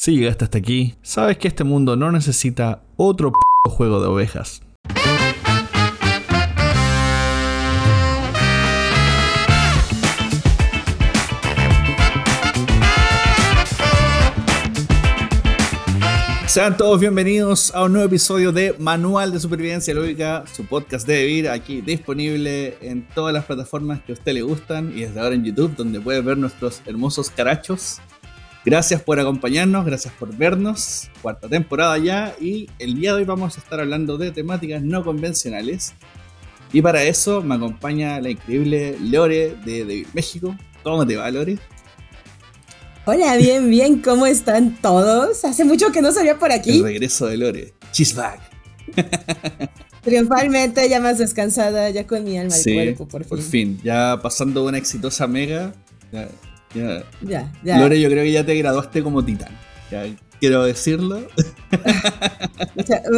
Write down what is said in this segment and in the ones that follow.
Si llegaste hasta aquí, sabes que este mundo no necesita otro p juego de ovejas. Sean todos bienvenidos a un nuevo episodio de Manual de Supervivencia Lógica, su podcast de vivir, aquí disponible en todas las plataformas que a usted le gustan y desde ahora en YouTube, donde puede ver nuestros hermosos carachos. Gracias por acompañarnos, gracias por vernos, cuarta temporada ya y el día de hoy vamos a estar hablando de temáticas no convencionales. Y para eso me acompaña la increíble Lore de, de México. ¿Cómo te va, Lore? Hola, bien, bien, ¿cómo están todos? Hace mucho que no salía por aquí. El regreso de Lore. Chisback. Triunfalmente, ya más descansada, ya con mi alma y cuerpo, por fin. Por fin, ya pasando una exitosa mega. Ya, ya. ya, ya. Lore, yo creo que ya te graduaste como titán. Ya, quiero decirlo.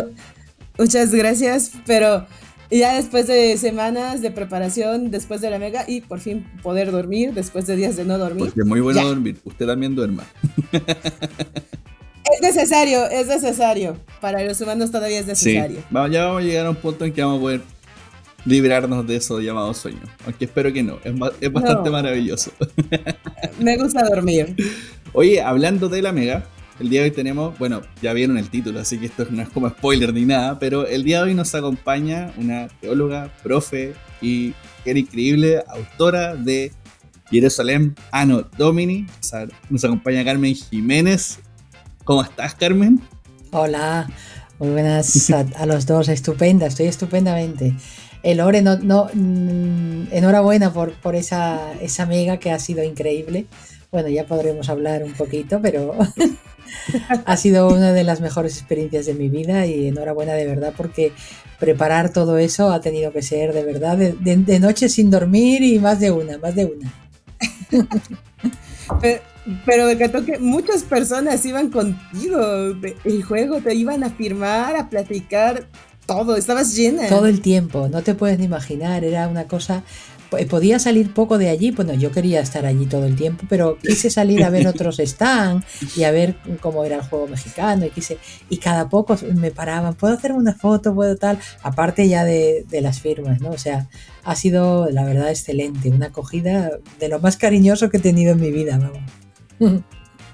muchas gracias, pero ya después de semanas de preparación, después de la mega, y por fin poder dormir después de días de no dormir. Porque es muy bueno dormir. Usted también duerma. Es necesario, es necesario. Para los humanos todavía es necesario. Sí. Ya vamos a llegar a un punto en que vamos a poder librarnos de eso llamado sueño. Aunque espero que no. Es, es bastante maravilloso. Me gusta dormir. Oye, hablando de la mega, el día de hoy tenemos, bueno, ya vieron el título, así que esto no es como spoiler ni nada, pero el día de hoy nos acompaña una teóloga, profe y era increíble autora de Jerusalén Ano Domini. O sea, nos acompaña Carmen Jiménez. ¿Cómo estás, Carmen? Hola, muy buenas a, los dos. Estupenda, estoy estupendamente. No, mm, enhorabuena por, por esa, esa mega que ha sido increíble. Bueno, ya podremos hablar un poquito, pero ha sido una de las mejores experiencias de mi vida y enhorabuena de verdad porque preparar todo eso ha tenido que ser de verdad de, noche sin dormir y más de una, más de una. pero, me encantó que muchas personas iban contigo, el juego te iban a firmar, a platicar, todo, estabas llena. Todo el tiempo, no te puedes ni imaginar, era una cosa podía salir poco de allí, bueno, yo quería estar allí todo el tiempo, pero quise salir a ver otros stands y a ver cómo era el juego mexicano y quise, y cada poco me paraban, ¿puedo hacer una foto? ¿Puedo tal? Aparte ya de, las firmas, ¿no? O sea, ha sido la verdad excelente, una acogida de lo más cariñoso que he tenido en mi vida, vamos.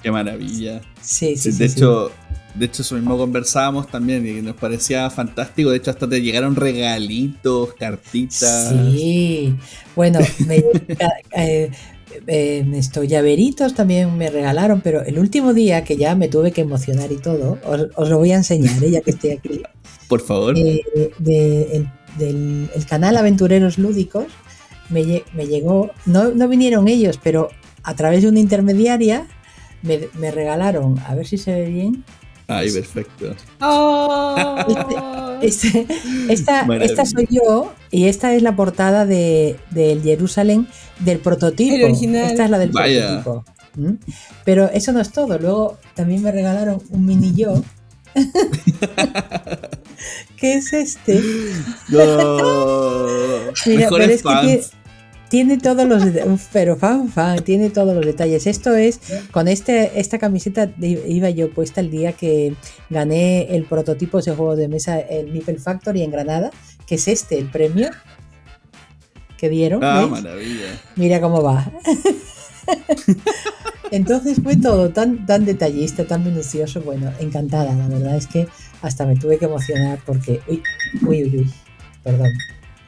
Qué maravilla. Sí, sí, sí. De hecho, de hecho, eso mismo conversábamos también y nos parecía fantástico. De hecho, hasta te llegaron regalitos, cartitas. Sí, bueno, me, eh, eh, llaveritos también me regalaron, pero el último día que ya me tuve que emocionar y todo, os, lo voy a enseñar, ¿eh? ya que estoy aquí. Por favor. del el canal Aventureros Lúdicos me, llegó, no, no vinieron ellos, pero a través de una intermediaria me, me, regalaron, a ver si se ve bien, Ay, perfecto. Oh. Este, esta, esta, soy yo y esta es la portada del de, Jerusalén del prototipo. Esta es la del prototipo. ¿Mm? Pero eso no es todo. Luego también me regalaron un mini yo. ¿Qué es este? No. Mira, pero es que tiene todos los pero fan, fan, tiene todos los detalles. Esto es, con este, esta camiseta iba yo puesta el día que gané el prototipo de juego de mesa, el Nipple Factory en Granada, que es este, el premio que dieron. Ah, maravilla. Mira cómo va. Entonces fue todo tan, tan detallista, tan minucioso. Bueno, encantada, la verdad es que hasta me tuve que emocionar porque. Uy, uy, uy, uy. Perdón.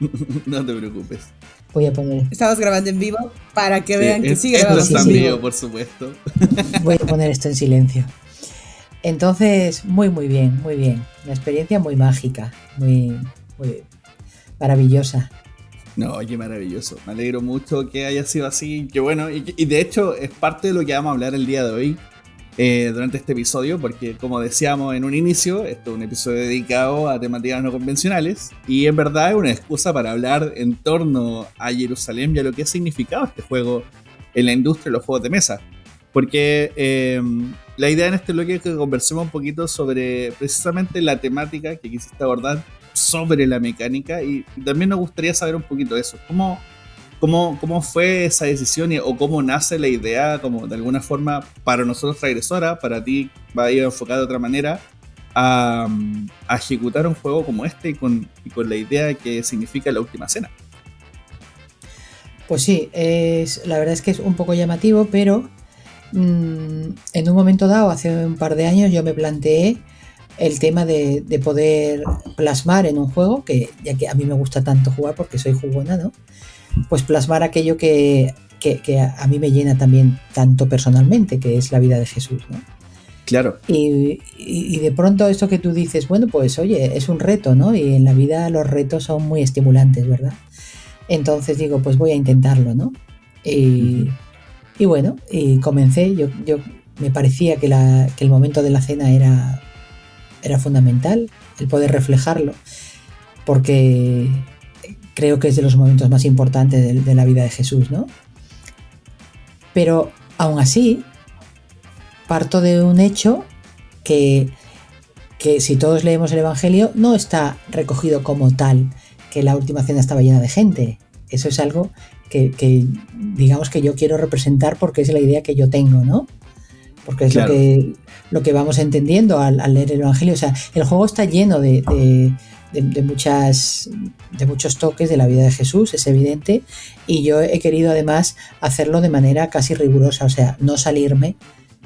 no te preocupes. Voy a poner. Estamos grabando en vivo para que vean que sigue grabando. Esto está en vivo, por supuesto. Voy a poner esto en silencio. Entonces, muy, muy bien, muy bien. Una experiencia muy mágica, muy, muy maravillosa. No, qué maravilloso. Me alegro mucho que haya sido así. Que bueno, y, y de hecho es parte de lo que vamos a hablar el día de hoy. Eh, durante este episodio, porque como decíamos en un inicio, esto es un episodio dedicado a temáticas no convencionales y en verdad es una excusa para hablar en torno a Jerusalén y a lo que ha significado este juego en la industria de los juegos de mesa. Porque eh, la idea en este bloque es que conversemos un poquito sobre precisamente la temática que quisiste abordar sobre la mecánica y también nos gustaría saber un poquito de eso. ¿Cómo, ¿Cómo, ¿Cómo fue esa decisión o cómo nace la idea, como de alguna forma, para nosotros regresora, para ti va a ir enfocado de otra manera, a, ejecutar un juego como este y con, con, la idea que significa la última cena? Pues sí, es, la verdad es que es un poco llamativo, pero mm, en un momento dado, hace un par de años, yo me planteé el tema de, de, poder plasmar en un juego, que ya que a mí me gusta tanto jugar porque soy jugona, ¿no? Pues plasmar aquello que, a mí me llena también tanto personalmente, que es la vida de Jesús, ¿no? Claro. Y, de pronto esto que tú dices, bueno, pues oye, es un reto, ¿no? Y en la vida los retos son muy estimulantes, ¿verdad? Entonces digo, pues voy a intentarlo, ¿no? Y, bueno, y comencé, yo, yo me parecía que, que, el momento de la cena era, era fundamental, el poder reflejarlo, porque creo que es de los momentos más importantes de, la vida de Jesús, ¿no? Pero aún así, parto de un hecho que, que si todos leemos el Evangelio no está recogido como tal, que la última cena estaba llena de gente. Eso es algo que, digamos que yo quiero representar porque es la idea que yo tengo, ¿no? Porque es lo, que, lo que vamos entendiendo al, leer el Evangelio. O sea, el juego está lleno de, de, muchas, de muchos toques de la vida de Jesús, es evidente, y yo he querido además hacerlo de manera casi rigurosa, o sea, no salirme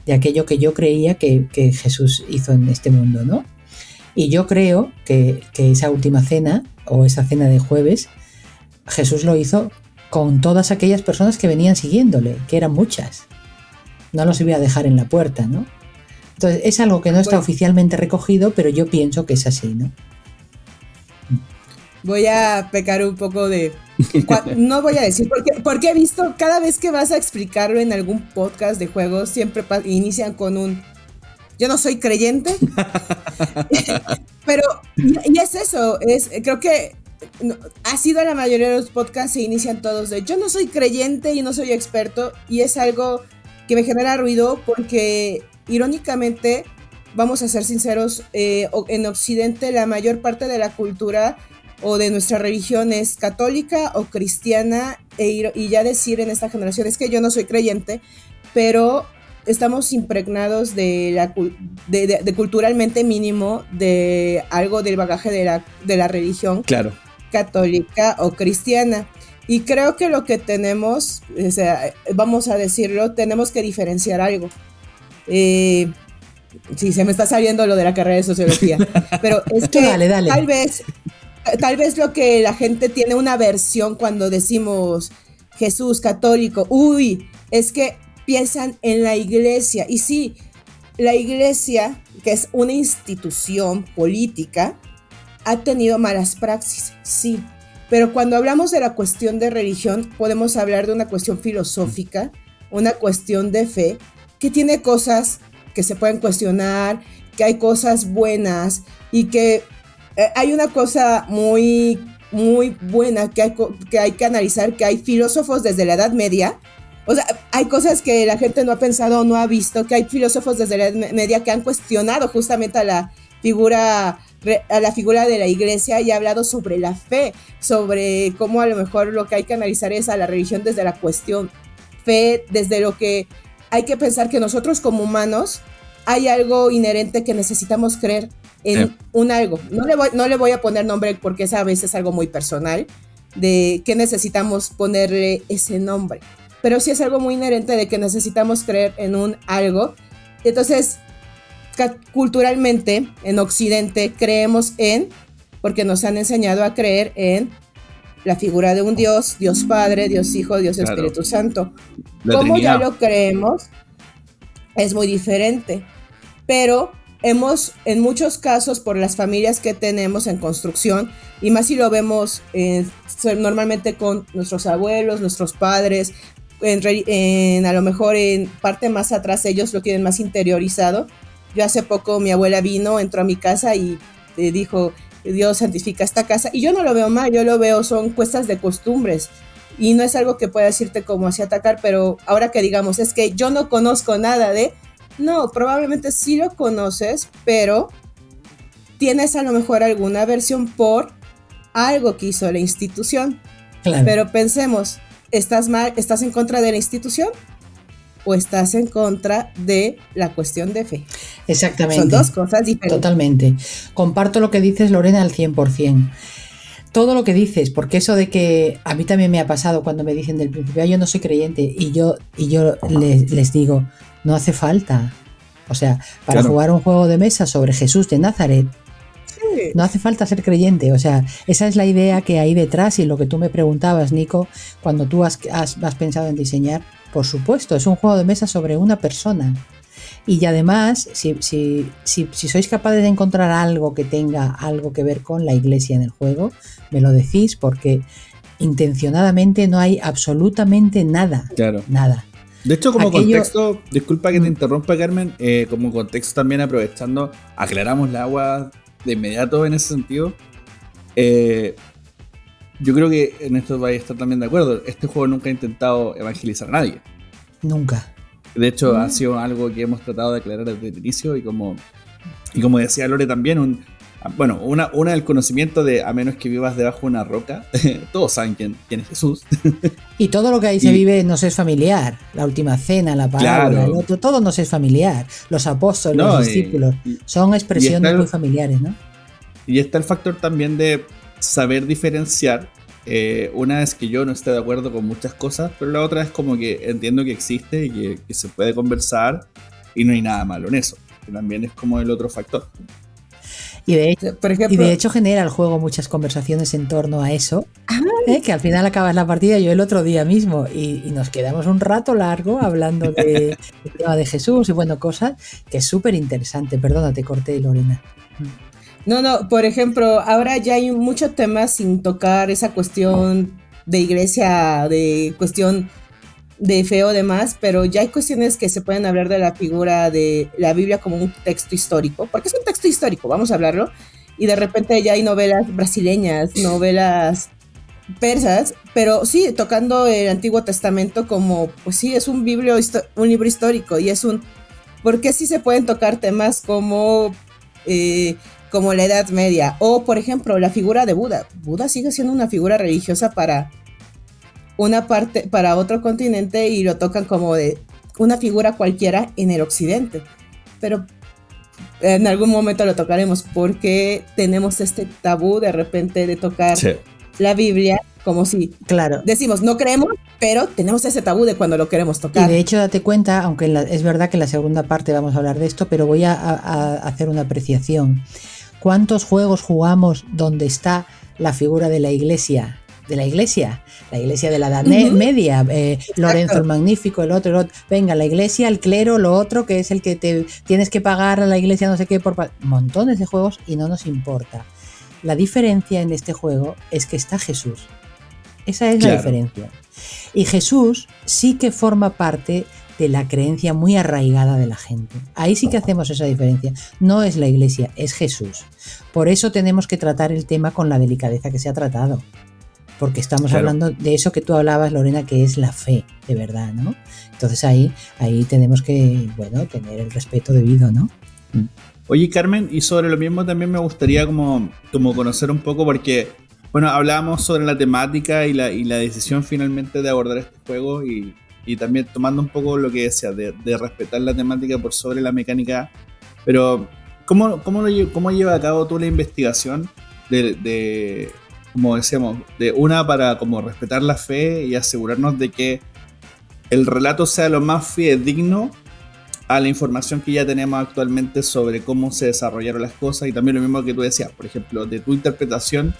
de aquello que yo creía que, Jesús hizo en este mundo, ¿no? Y yo creo que, esa última cena, o esa cena de jueves, Jesús lo hizo con todas aquellas personas que venían siguiéndole, que eran muchas. No los iba a dejar en la puerta, ¿no? Entonces, es algo que no está oficialmente recogido, pero yo pienso que es así, ¿no? Voy a pecar un poco de... No voy a decir, porque, porque he visto cada vez que vas a explicarlo en algún podcast de juegos, siempre inician con un... Yo no soy creyente, pero y, es eso, es, creo que ha sido la mayoría de los podcasts se inician todos de yo no soy creyente y no soy experto y es algo que me genera ruido porque irónicamente, vamos a ser sinceros, eh, en Occidente la mayor parte de la cultura o de nuestra religión es católica o cristiana e y ya decir en esta generación es que yo no soy creyente, pero estamos impregnados de, la, de, culturalmente mínimo de algo del bagaje de la, de la religión claro. católica o cristiana. Y creo que lo que tenemos, o sea, vamos a decirlo, tenemos que diferenciar algo. Eh, sí, se me está saliendo lo de la carrera de sociología, pero es que tal vez tal vez lo que la gente tiene una versión cuando decimos Jesús católico, uy, es que piensan en la iglesia. Y sí, la iglesia, que es una institución política, ha tenido malas praxis, sí. Pero cuando hablamos de la cuestión de religión, podemos hablar de una cuestión filosófica, una cuestión de fe, que tiene cosas que se pueden cuestionar, que hay cosas buenas y que eh, hay una cosa muy, muy buena que hay, que analizar, que hay filósofos desde la Edad Media, o sea, hay cosas que la gente no ha pensado o no ha visto, que hay filósofos desde la Edad Media que han cuestionado justamente a la figura a la figura de la iglesia y ha hablado sobre la fe, sobre cómo a lo mejor lo que hay que analizar es a la religión desde la cuestión fe, desde lo que hay que pensar que nosotros como humanos hay algo inherente que necesitamos creer en un algo. No le, voy, no le voy a poner nombre porque esa a veces es algo muy personal de que necesitamos ponerle ese nombre. Pero sí es algo muy inherente de que necesitamos creer en un algo. Entonces, culturalmente, en Occidente, creemos en, porque nos han enseñado a creer en la figura de un Dios, Dios Padre, Dios Hijo, Dios Espíritu Santo. Como ya lo creemos, es muy diferente. Pero hemos, en muchos casos, por las familias que tenemos en construcción, y más si lo vemos eh, normalmente con nuestros abuelos, nuestros padres, en, a lo mejor en parte más atrás ellos lo tienen más interiorizado. Yo hace poco mi abuela vino, entró a mi casa y dijo, Dios santifica esta casa. Y yo no lo veo mal, yo lo veo, son cuestas de costumbres. Y no es algo que pueda decirte como así atacar, pero ahora que digamos, es que yo no conozco nada de, no, probablemente sí lo conoces, pero tienes a lo mejor alguna versión por algo que hizo la institución. Pero pensemos, ¿estás, mal, ¿estás en contra de la institución o estás en contra de la cuestión de fe? Exactamente. Son dos cosas diferentes. Totalmente. Comparto lo que dices, Lorena, al 100%. Todo lo que dices, porque eso de que a mí también me ha pasado cuando me dicen del principio, yo no soy creyente, y yo, y yo les, les digo, no hace falta. O sea, para Claro. jugar un juego de mesa sobre Jesús de Nazaret, Sí. no hace falta ser creyente, o sea, esa es la idea que hay detrás y lo que tú me preguntabas, Nico, cuando tú has, has- has pensado en diseñar, por supuesto, es un juego de mesa sobre una persona. Y además, si, si, si, si sois capaces de encontrar algo que tenga algo que ver con la iglesia en el juego, me lo decís porque intencionadamente no hay absolutamente nada, Claro. nada. De hecho, como Aquello- contexto, disculpa que te Mm. interrumpa, Carmen, eh, como contexto también aprovechando, aclaramos la agua de inmediato en ese sentido. Eh, yo creo que en esto vais a estar también de acuerdo. Este juego nunca ha intentado evangelizar a nadie. Nunca. De hecho, Mm. ha sido algo que hemos tratado de aclarar desde el inicio y como, y como decía Lore también, un, bueno, una, una del conocimiento de a menos que vivas debajo de una roca, todos saben quién, quién es Jesús. Y todo lo que ahí se Y- vive nos es familiar. La última cena, la parábola, Claro. el otro, todo nos es familiar. Los apóstoles, No, los discípulos, y- son expresiones el- muy familiares, ¿no? Y está el factor también de saber diferenciar. Eh, una es que yo no esté de acuerdo con muchas cosas, pero la otra es como que entiendo que existe y que, que se puede conversar y no hay nada malo en eso. Que también es como el otro factor. Y de hecho, Por y ejemplo, de hecho genera el juego muchas conversaciones en torno a eso, ¿eh? que al final acabas la partida yo el otro día mismo y, y nos quedamos un rato largo hablando de, del tema de Jesús y bueno, cosas que es súper interesante. Perdona, te corté, Lorena. No, no, por ejemplo, ahora ya hay muchos temas sin tocar esa cuestión de iglesia, de cuestión de fe o demás, pero ya hay cuestiones que se pueden hablar de la figura de la Biblia como un texto histórico, porque es un texto histórico, vamos a hablarlo, y de repente ya hay novelas brasileñas, novelas persas, pero sí, tocando el Antiguo Testamento como, pues sí, es un, biblio, un libro histórico y es un... Porque sí se pueden tocar temas como... eh, como la Edad Media. O, por ejemplo, la figura de Buda. Buda sigue siendo una figura religiosa para una parte, para otro continente y lo tocan como de una figura cualquiera en el occidente. Pero en algún momento lo tocaremos porque tenemos este tabú de repente de tocar la Biblia como si Claro. decimos no creemos, pero tenemos ese tabú de cuando lo queremos Y tocar. de hecho, date cuenta, aunque la- es verdad que en la segunda parte vamos a hablar de esto, pero voy a, a- a hacer una apreciación. ¿Cuántos juegos jugamos donde está la figura de la iglesia? De la iglesia, la iglesia de la Edad. Media, eh, Lorenzo el Magnífico, el otro, el otro. Venga, la iglesia, el clero, lo otro, que es el que te tienes que pagar a la iglesia, no sé qué, por montones de juegos y no nos importa. La diferencia en este juego es que está Jesús. Esa es la diferencia. Y Jesús sí que forma parte de la creencia muy arraigada de la gente. Ahí sí que hacemos esa diferencia. No es la iglesia, es Jesús. Por eso tenemos que tratar el tema con la delicadeza que se ha tratado. Porque estamos Claro. hablando de eso que tú hablabas, Lorena, que es la fe, de verdad, ¿no? Entonces ahí, ahí tenemos que, bueno, tener el respeto debido, ¿no? Oye, Carmen, y sobre lo mismo también me gustaría como, como conocer un poco, porque, bueno, hablábamos sobre la temática y la, y la decisión finalmente de abordar este juego y, y también tomando un poco lo que decía, de, de respetar la temática por sobre la mecánica. Pero, ¿cómo, cómo, lo cómo lleva a cabo tú la investigación de, de, como decíamos, de una para como respetar la fe y asegurarnos de que el relato sea lo más fidedigno a la información que ya tenemos actualmente sobre cómo se desarrollaron las cosas y también lo mismo que tú decías, por ejemplo, de tu interpretación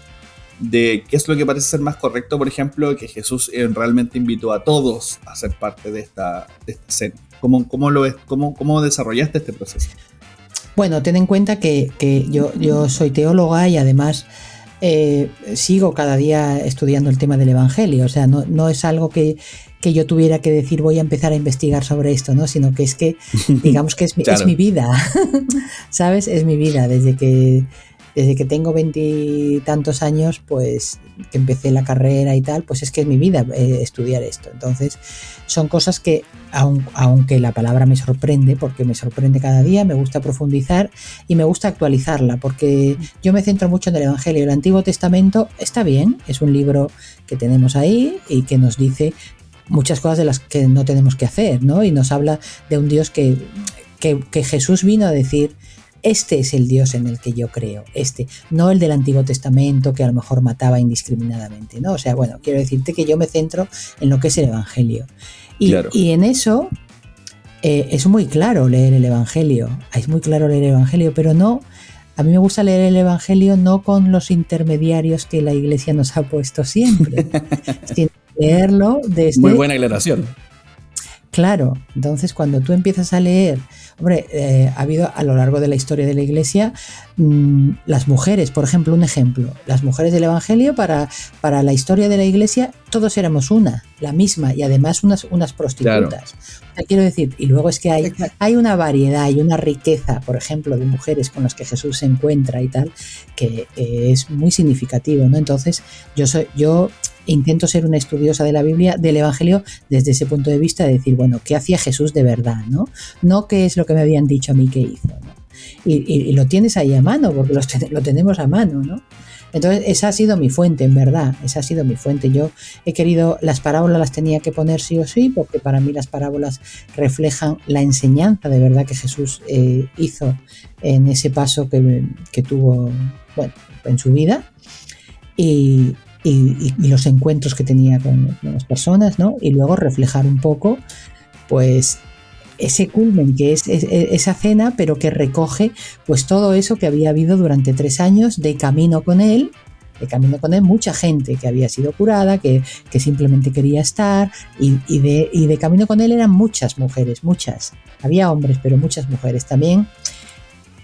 de qué es lo que parece ser más correcto, por ejemplo, que Jesús eh, realmente invitó a todos a ser parte de esta, de esta. ¿Cómo, cómo, lo cómo, ¿Cómo desarrollaste este proceso? Bueno, ten en cuenta que, que yo, yo soy teóloga y además eh, sigo cada día estudiando el tema del Evangelio. O sea, no, no es algo que, que yo tuviera que decir voy a empezar a investigar sobre esto, ¿no? Sino que es que, digamos que es mi, Claro. es mi vida. ¿Sabes? Es mi vida. Desde que desde que tengo veintitantos años, pues que empecé la carrera y tal, pues es que es mi vida eh, estudiar esto. Entonces, son cosas que, aunque la palabra me sorprende, porque me sorprende cada día, me gusta profundizar y me gusta actualizarla, porque yo me centro mucho en el Evangelio. El Antiguo Testamento está bien, es un libro que tenemos ahí y que nos dice muchas cosas de las que no tenemos que hacer, ¿no? Y nos habla de un Dios que, que, Jesús vino a decir, este es el Dios en el que yo creo, este, no el del Antiguo Testamento que a lo mejor mataba indiscriminadamente, ¿no? O sea, bueno, quiero decirte que yo me centro en lo que es el Evangelio. Y, y en eso eh, es muy claro leer el Evangelio, es muy claro leer el Evangelio, pero no, a mí me gusta leer el Evangelio no con los intermediarios que la Iglesia nos ha puesto siempre, sino leerlo desde... Muy buena aclaración. Claro, entonces cuando tú empiezas a leer, hombre, eh, ha habido a lo largo de la historia de la Iglesia mm, las mujeres, por ejemplo, un ejemplo, las mujeres del Evangelio para, para la historia de la Iglesia todos éramos una, la misma y además unas, unas prostitutas. quiero decir, y luego es que hay, hay una variedad y una riqueza, por ejemplo, de mujeres con las que Jesús se encuentra y tal, que es muy significativo, ¿no? Entonces, yo soy, yo intento ser una estudiosa de la Biblia, del Evangelio, desde ese punto de vista de decir, bueno, ¿qué hacía Jesús de verdad? No, no qué es lo que me habían dicho a mí que hizo. Y, lo tienes ahí a mano, porque lo, tenemos a mano, ¿no? Entonces, esa ha sido mi fuente, en verdad, esa ha sido mi fuente. Yo he querido, las parábolas las tenía que poner sí o sí, porque para mí las parábolas reflejan la enseñanza de verdad que Jesús eh, hizo en ese paso que, que tuvo, bueno, en su vida. Y, y, los encuentros que tenía con, las personas, ¿no? Y luego reflejar un poco, pues, ese culmen que es, esa cena, pero que recoge, pues, todo eso que había habido durante tres años de camino con él, de camino con él, mucha gente que había sido curada, que, que simplemente quería estar, y, de, y de camino con él eran muchas mujeres, muchas. Había hombres, pero muchas mujeres también.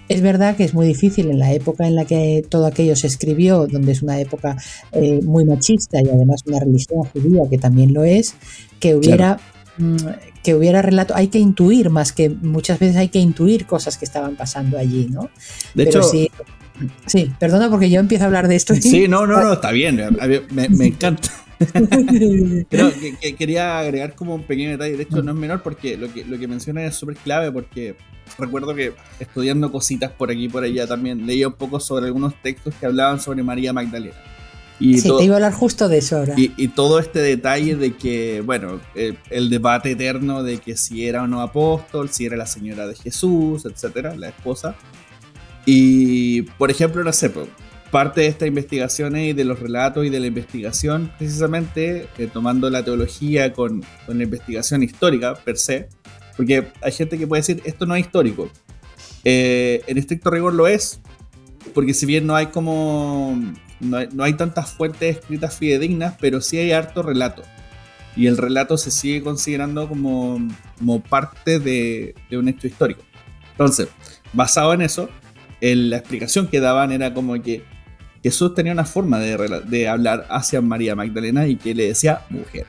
Es verdad que es muy difícil en la época en la que todo aquello se escribió, donde es una época eh, muy machista y además una religión judía que también lo es, que hubiera, mm, que hubiera relato. Hay que intuir más que muchas veces hay que intuir cosas que estaban pasando allí, ¿no? De hecho, sí, sí, perdona porque yo empiezo a hablar de esto. Sí, no, no, no, está bien, me, me encanta. Pero que, quería agregar como un pequeño detalle, de hecho no es menor porque lo que, lo que menciona es súper clave porque recuerdo que estudiando cositas por aquí y por allá también leía un poco sobre algunos textos que hablaban sobre María Magdalena. Y sí, te iba a hablar justo de eso ahora. Y, todo este detalle de que, bueno, el, debate eterno de que si era o no apóstol, si era la señora de Jesús, etcétera, la esposa. Y, por ejemplo, no sé, parte de estas investigaciones y de los relatos y de la investigación, precisamente eh, tomando la teología con, con, la investigación histórica per se, porque hay gente que puede decir esto no es histórico. Eh, en estricto rigor lo es, porque si bien no hay como no hay, tantas fuentes escritas fidedignas, pero sí hay harto relato. Y el relato se sigue considerando como, como parte de, de un hecho histórico. Entonces, basado en eso, la explicación que daban era como que Jesús tenía una forma de, hablar hacia María Magdalena y que le decía mujer.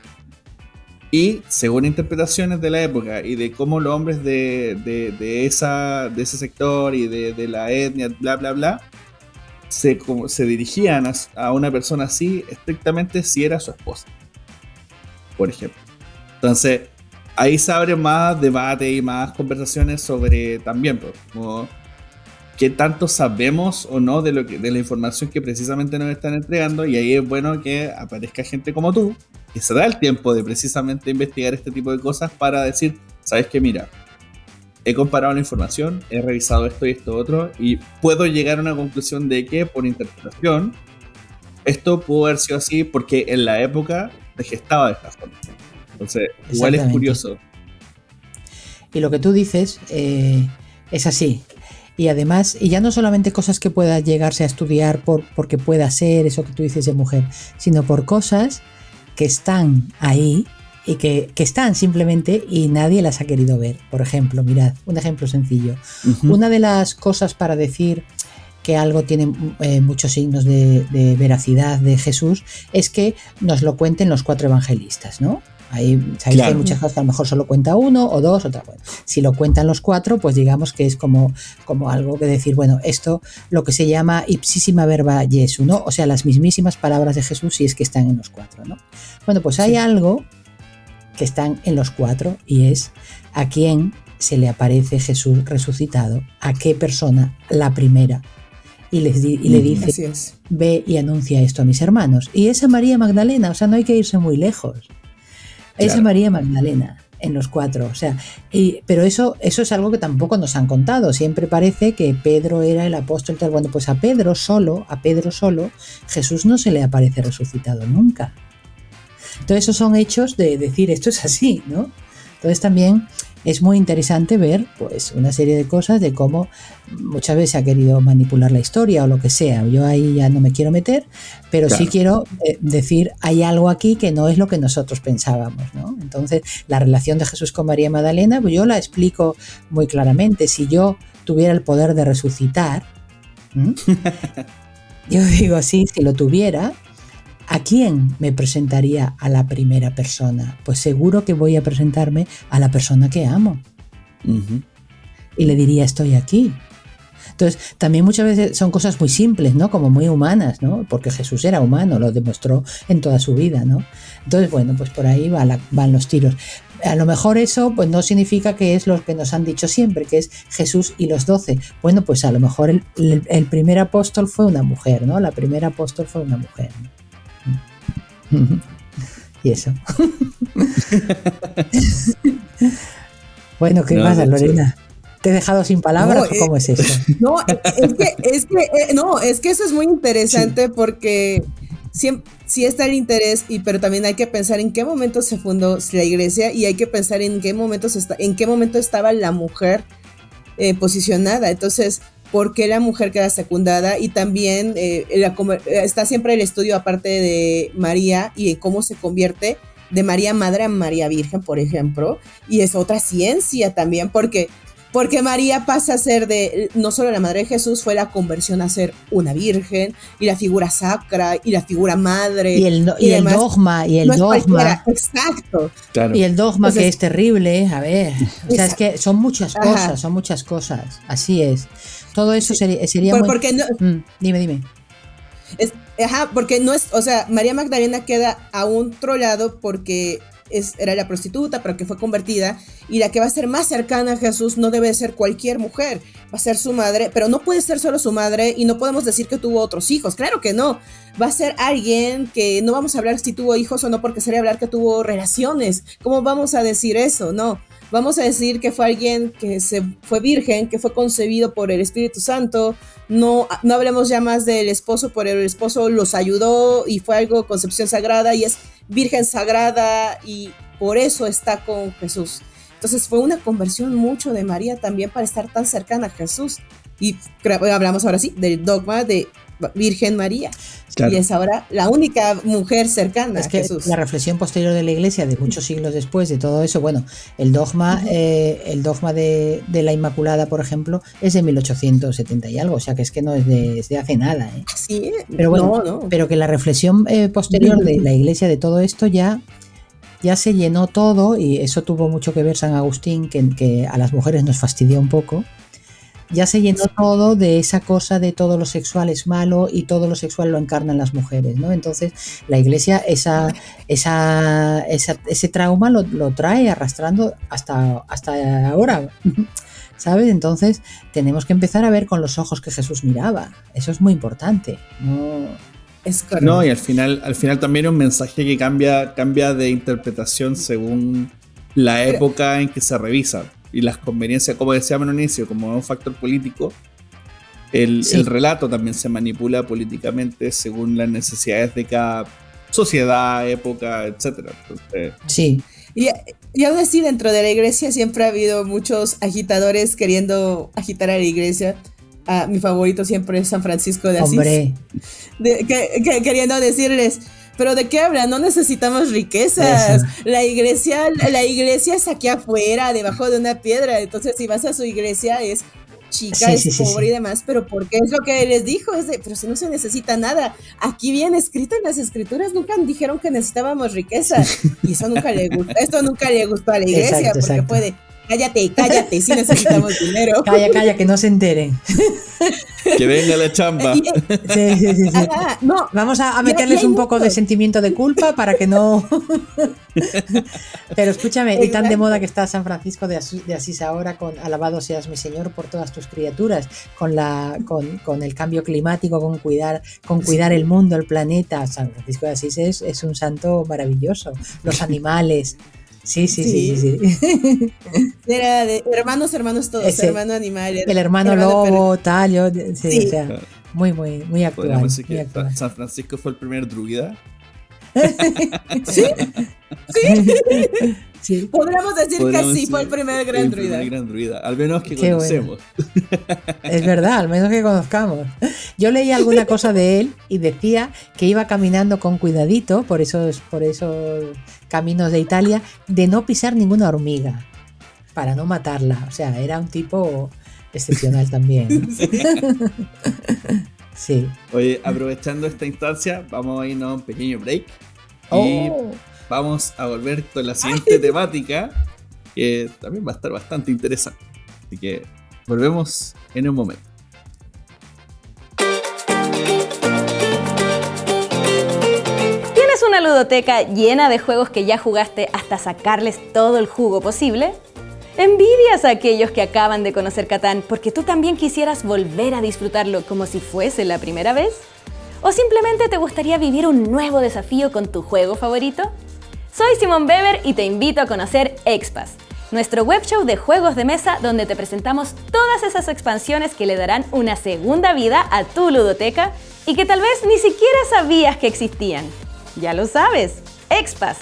Y según interpretaciones de la época y de cómo los hombres de, esa, de ese sector y de, la etnia, bla, bla, bla, se, se dirigían a, una persona así estrictamente si era su esposa. Por ejemplo. Entonces, ahí se abre más debate y más conversaciones sobre también, pues, como qué tanto sabemos o no de, lo de la información que precisamente nos están entregando y ahí es bueno que aparezca gente como tú que se da el tiempo de precisamente investigar este tipo de cosas para decir, sabes que mira, he comparado la información, he revisado esto y esto otro y puedo llegar a una conclusión de que por interpretación esto pudo haber sido así porque en la época se gestaba de esta forma. Entonces, igual es curioso. Y lo que tú dices eh, es así y además, y ya no solamente cosas que pueda llegarse a estudiar por, porque pueda ser eso que tú dices de mujer, sino por cosas que están ahí y que, están simplemente y nadie las ha querido ver. Por ejemplo, mirad, un ejemplo sencillo. Una de las cosas para decir que algo tiene eh, muchos signos de, de, veracidad de Jesús es que nos lo cuenten los cuatro evangelistas, ¿no? Ahí sabéis que hay muchas cosas que a lo mejor solo cuenta uno o dos, otra. Bueno, si lo cuentan los cuatro, pues digamos que es como, como algo que decir, bueno, esto lo que se llama ipsísima verba Jesu, ¿no? O sea, las mismísimas palabras de Jesús si es que están en los cuatro, ¿no? Bueno, pues hay algo que están en los cuatro y es a quién se le aparece Jesús resucitado, a qué persona, la primera, y, les y le dice, ve y anuncia esto a mis hermanos. Y esa María Magdalena, o sea, no hay que irse muy lejos. Esa María Magdalena en los cuatro, o sea, y, pero eso, eso es algo que tampoco nos han contado. Siempre parece que Pedro era el apóstol tal. Bueno, pues a Pedro solo, a Pedro solo, Jesús no se le aparece resucitado nunca. Entonces, esos son hechos de decir esto es así, ¿no? Entonces también es muy interesante ver pues una serie de cosas de cómo muchas veces se ha querido manipular la historia o lo que sea. Yo ahí ya no me quiero meter, pero sí quiero eh, decir, hay algo aquí que no es lo que nosotros pensábamos. ¿no? Entonces, la relación de Jesús con María Magdalena, pues yo la explico muy claramente. Si yo tuviera el poder de resucitar, yo digo así, si lo tuviera, ¿A quién me presentaría a la primera persona? Pues seguro que voy a presentarme a la persona que amo. Y le diría, estoy aquí. Entonces, también muchas veces son cosas muy simples, ¿no? Como muy humanas, ¿no? Porque Jesús era humano, lo demostró en toda su vida, ¿no? Entonces, bueno, pues por ahí van los tiros. A lo mejor eso pues no significa que es lo que nos han dicho siempre, que es Jesús y los doce. Bueno, pues a lo mejor el, el primer apóstol fue una mujer, ¿no? La primera apóstol fue una mujer. ¿no? y eso. bueno, ¿qué pasa, Lorena? ¿Te he dejado sin palabras o cómo es eso? No, es que, es que, eh, no, es que eso es muy interesante porque sí, está el interés, y, pero también hay que pensar en qué momento se fundó la iglesia y hay que pensar en qué momento, está, en qué momento estaba la mujer eh, posicionada. Entonces, por qué la mujer queda secundada y también eh, está siempre el estudio aparte de María y cómo se convierte de María Madre a María Virgen, por ejemplo, y es otra ciencia también, porque, porque María pasa a ser de, no solo la Madre de Jesús, fue la conversión a ser una Virgen, y la figura sacra, y la figura madre. Y el, y el dogma, y el dogma. exacto. Y el dogma que es terrible, a ver, o sea, es que son muchas cosas, son muchas cosas, así es. Todo eso sería, sería muy... Porque no, mm, dime, dime. ajá, porque no es, o sea, María Magdalena queda a un lado porque es, era la prostituta, pero que fue convertida, y la que va a ser más cercana a Jesús no debe ser cualquier mujer, va a ser su madre, pero no puede ser solo su madre y no podemos decir que tuvo otros hijos, claro que no, va a ser alguien que no vamos a hablar si tuvo hijos o no, porque sería hablar que tuvo relaciones, ¿cómo vamos a decir eso? No, vamos a decir que fue alguien que se fue virgen, que fue concebido por el Espíritu Santo. No, no hablemos ya más del esposo, pero el esposo los ayudó y fue algo concepción sagrada y es virgen sagrada y por eso está con Jesús. Entonces fue una conversión mucho de María también para estar tan cercana a Jesús. Y hablamos ahora sí del dogma de Virgen María. Y es ahora la única mujer cercana es que a Jesús. La reflexión posterior de la Iglesia, de muchos siglos después de todo eso, bueno, el dogma, eh, el dogma de, la Inmaculada, por ejemplo, es de 1870 y algo, o sea que es que no es de, hace nada. ¿eh? Sí, pero bueno, pero que la reflexión eh, posterior de la Iglesia de todo esto ya ya se llenó todo y eso tuvo mucho que ver San Agustín, que, que a las mujeres nos fastidió un poco, ya se llenó todo de esa cosa de todo lo sexual es malo y todo lo sexual lo encarnan las mujeres, ¿no? Entonces la iglesia esa, esa, ese trauma lo, trae arrastrando hasta, hasta ahora. ¿Sabes? Entonces tenemos que empezar a ver con los ojos que Jesús miraba. Eso es muy importante. No, es no y al final, al final también es un mensaje que cambia, cambia de interpretación según la época en que se revisa y las conveniencias, como decíamos en un inicio, como un factor político, el, relato también se manipula políticamente según las necesidades de cada sociedad, época, etc. sí. Y, y aún así, dentro de la iglesia siempre ha habido muchos agitadores queriendo agitar a la iglesia. Ah, mi favorito siempre es San Francisco de Asís. Hombre. queriendo decirles, pero ¿de qué habla? No necesitamos riquezas. La iglesia, la iglesia es aquí afuera, debajo de una piedra. Entonces, si vas a su iglesia, es chica, es pobre y demás, pero porque es lo que les dijo, es de, pero si no se necesita nada, aquí viene escrito en las escrituras, nunca dijeron que necesitábamos riqueza, y eso nunca le gustó, esto nunca le gustó a la iglesia, porque puede, cállate, cállate, si necesitamos dinero. Calla, calla, que no se enteren. Que venga la chamba. Sí, sí, sí. no, Vamos a, meterles un poco de sentimiento de culpa para que no. Pero escúchame, y tan de moda que está San Francisco de Asís, ahora con alabado seas mi Señor por todas tus criaturas, con la, con, el cambio climático, con cuidar, con cuidar el mundo, el planeta. San Francisco de Asís es, es un santo maravilloso. Los animales. Sí, sí, sí, sí. Era de hermanos, hermanos todos, hermano animal. El hermano, lobo, tal, yo, sí, O sea, muy, muy, muy actual. Decir que San Francisco fue el primer druida. sí, sí. Sí. Podríamos decir que sí fue el primer gran el druida. Primer gran druida, al menos que conocemos. Es verdad, al menos que conozcamos. Yo leí alguna cosa de él y decía que iba caminando con cuidadito por esos, por esos caminos de Italia, de no pisar ninguna hormiga, para no matarla. O sea, era un tipo excepcional también. Sí. Oye, aprovechando esta instancia, vamos a irnos a un pequeño break. Y oh vamos a volver con la siguiente temática, que también va a estar bastante interesante. Así que volvemos en un momento. ¿Tienes una ludoteca llena de juegos que ya jugaste hasta sacarles todo el jugo posible? Envidias a aquellos que acaban de conocer Catán porque tú también quisieras volver a disfrutarlo como si fuese la primera vez? ¿O simplemente te gustaría vivir un nuevo desafío con tu juego favorito? Soy Simón Weber y te invito a conocer Expas, nuestro web show de juegos de mesa donde te presentamos todas esas expansiones que le darán una segunda vida a tu ludoteca y que tal vez ni siquiera sabías que existían. Ya lo sabes, Expas,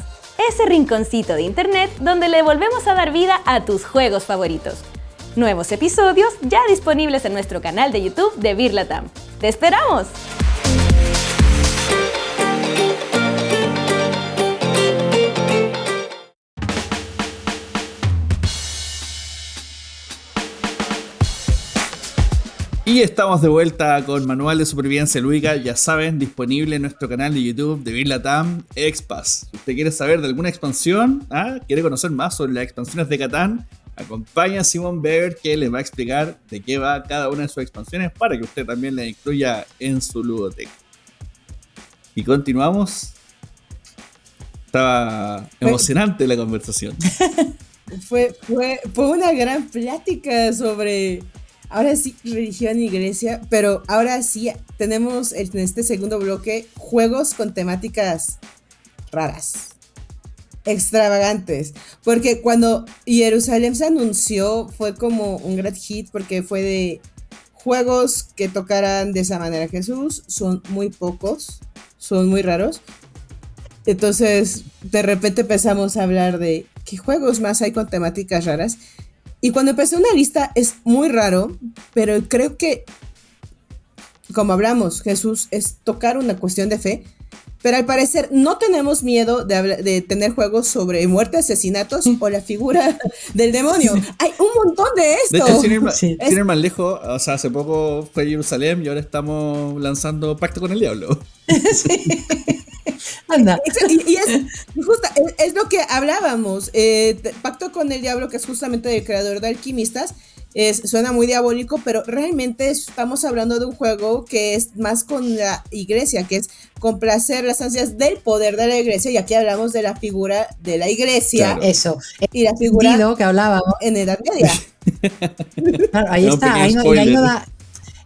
ese rinconcito de internet donde le volvemos a dar vida a tus juegos favoritos. Nuevos episodios ya disponibles en nuestro canal de YouTube de Birlatam. ¡Te esperamos! Y estamos de vuelta con Manual de Supervivencia Lúdica, ya saben, disponible en nuestro canal de YouTube de Birlatam Expas. Si usted quiere saber de alguna expansión, ¿ah? quiere conocer más sobre las expansiones de Catán, acompaña a Simon Bever que le va a explicar de qué va cada una de sus expansiones para que usted también la incluya en su ludoteca. Y continuamos. Estaba emocionante la conversación. fue, fue, fue una gran plática sobre ahora sí religión y iglesia, pero ahora sí tenemos en este segundo bloque juegos con temáticas raras, extravagantes, porque cuando Jerusalén se anunció fue como un gran hit porque fue de juegos que tocaran de esa manera Jesús, son muy pocos, son muy raros. Entonces, de repente empezamos a hablar de qué juegos más hay con temáticas raras. Y cuando empecé una lista es muy raro, pero creo que, como hablamos, Jesús es tocar una cuestión de fe. Pero al parecer no tenemos miedo de, tener juegos sobre muerte, asesinatos o la figura del demonio. Hay un montón de esto. De hecho, sin más, lejos, o sea, hace poco fue Jerusalén y ahora estamos lanzando Pacto con el Diablo. sí. Y, es, es, lo que hablábamos. Eh, Pacto con el Diablo, que es justamente el creador de Alquimistas, es, suena muy diabólico, pero realmente estamos hablando de un juego que es más con la iglesia, que es complacer las ansias del poder de la iglesia. Y aquí hablamos de la figura de la iglesia. Eso. Y la figura que hablábamos. en Edad Media. ahí está. Ahí no, ahí no da,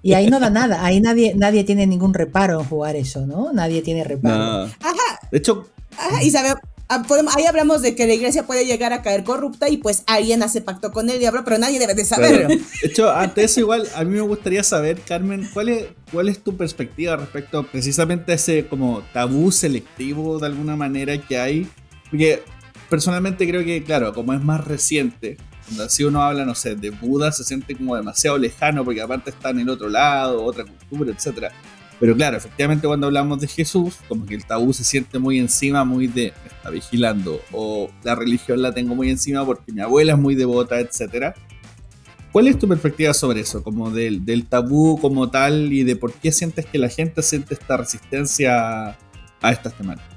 y ahí no da nada, ahí nadie, nadie tiene ningún reparo en jugar eso, ¿no? Nadie tiene reparo. Ajá. De hecho. Ajá, y sabe, ah, ahí hablamos de que la iglesia puede llegar a caer corrupta y pues alguien hace pacto con el diablo, pero nadie debe de saberlo. de hecho, ante eso igual, a mí me gustaría saber, Carmen, ¿cuál es, cuál es tu perspectiva respecto precisamente a ese como tabú selectivo de alguna manera que hay? Porque personalmente creo que, claro, como es más reciente, si uno habla, no sé, de Buda, se siente como demasiado lejano porque aparte está en el otro lado, otra cultura, etc. Pero claro, efectivamente cuando hablamos de Jesús, como que el tabú se siente muy encima, muy de, me está vigilando, o la religión la tengo muy encima porque mi abuela es muy devota, etc. ¿Cuál es tu perspectiva sobre eso? Como del, del, tabú como tal y de por qué sientes que la gente siente esta resistencia a estas temáticas.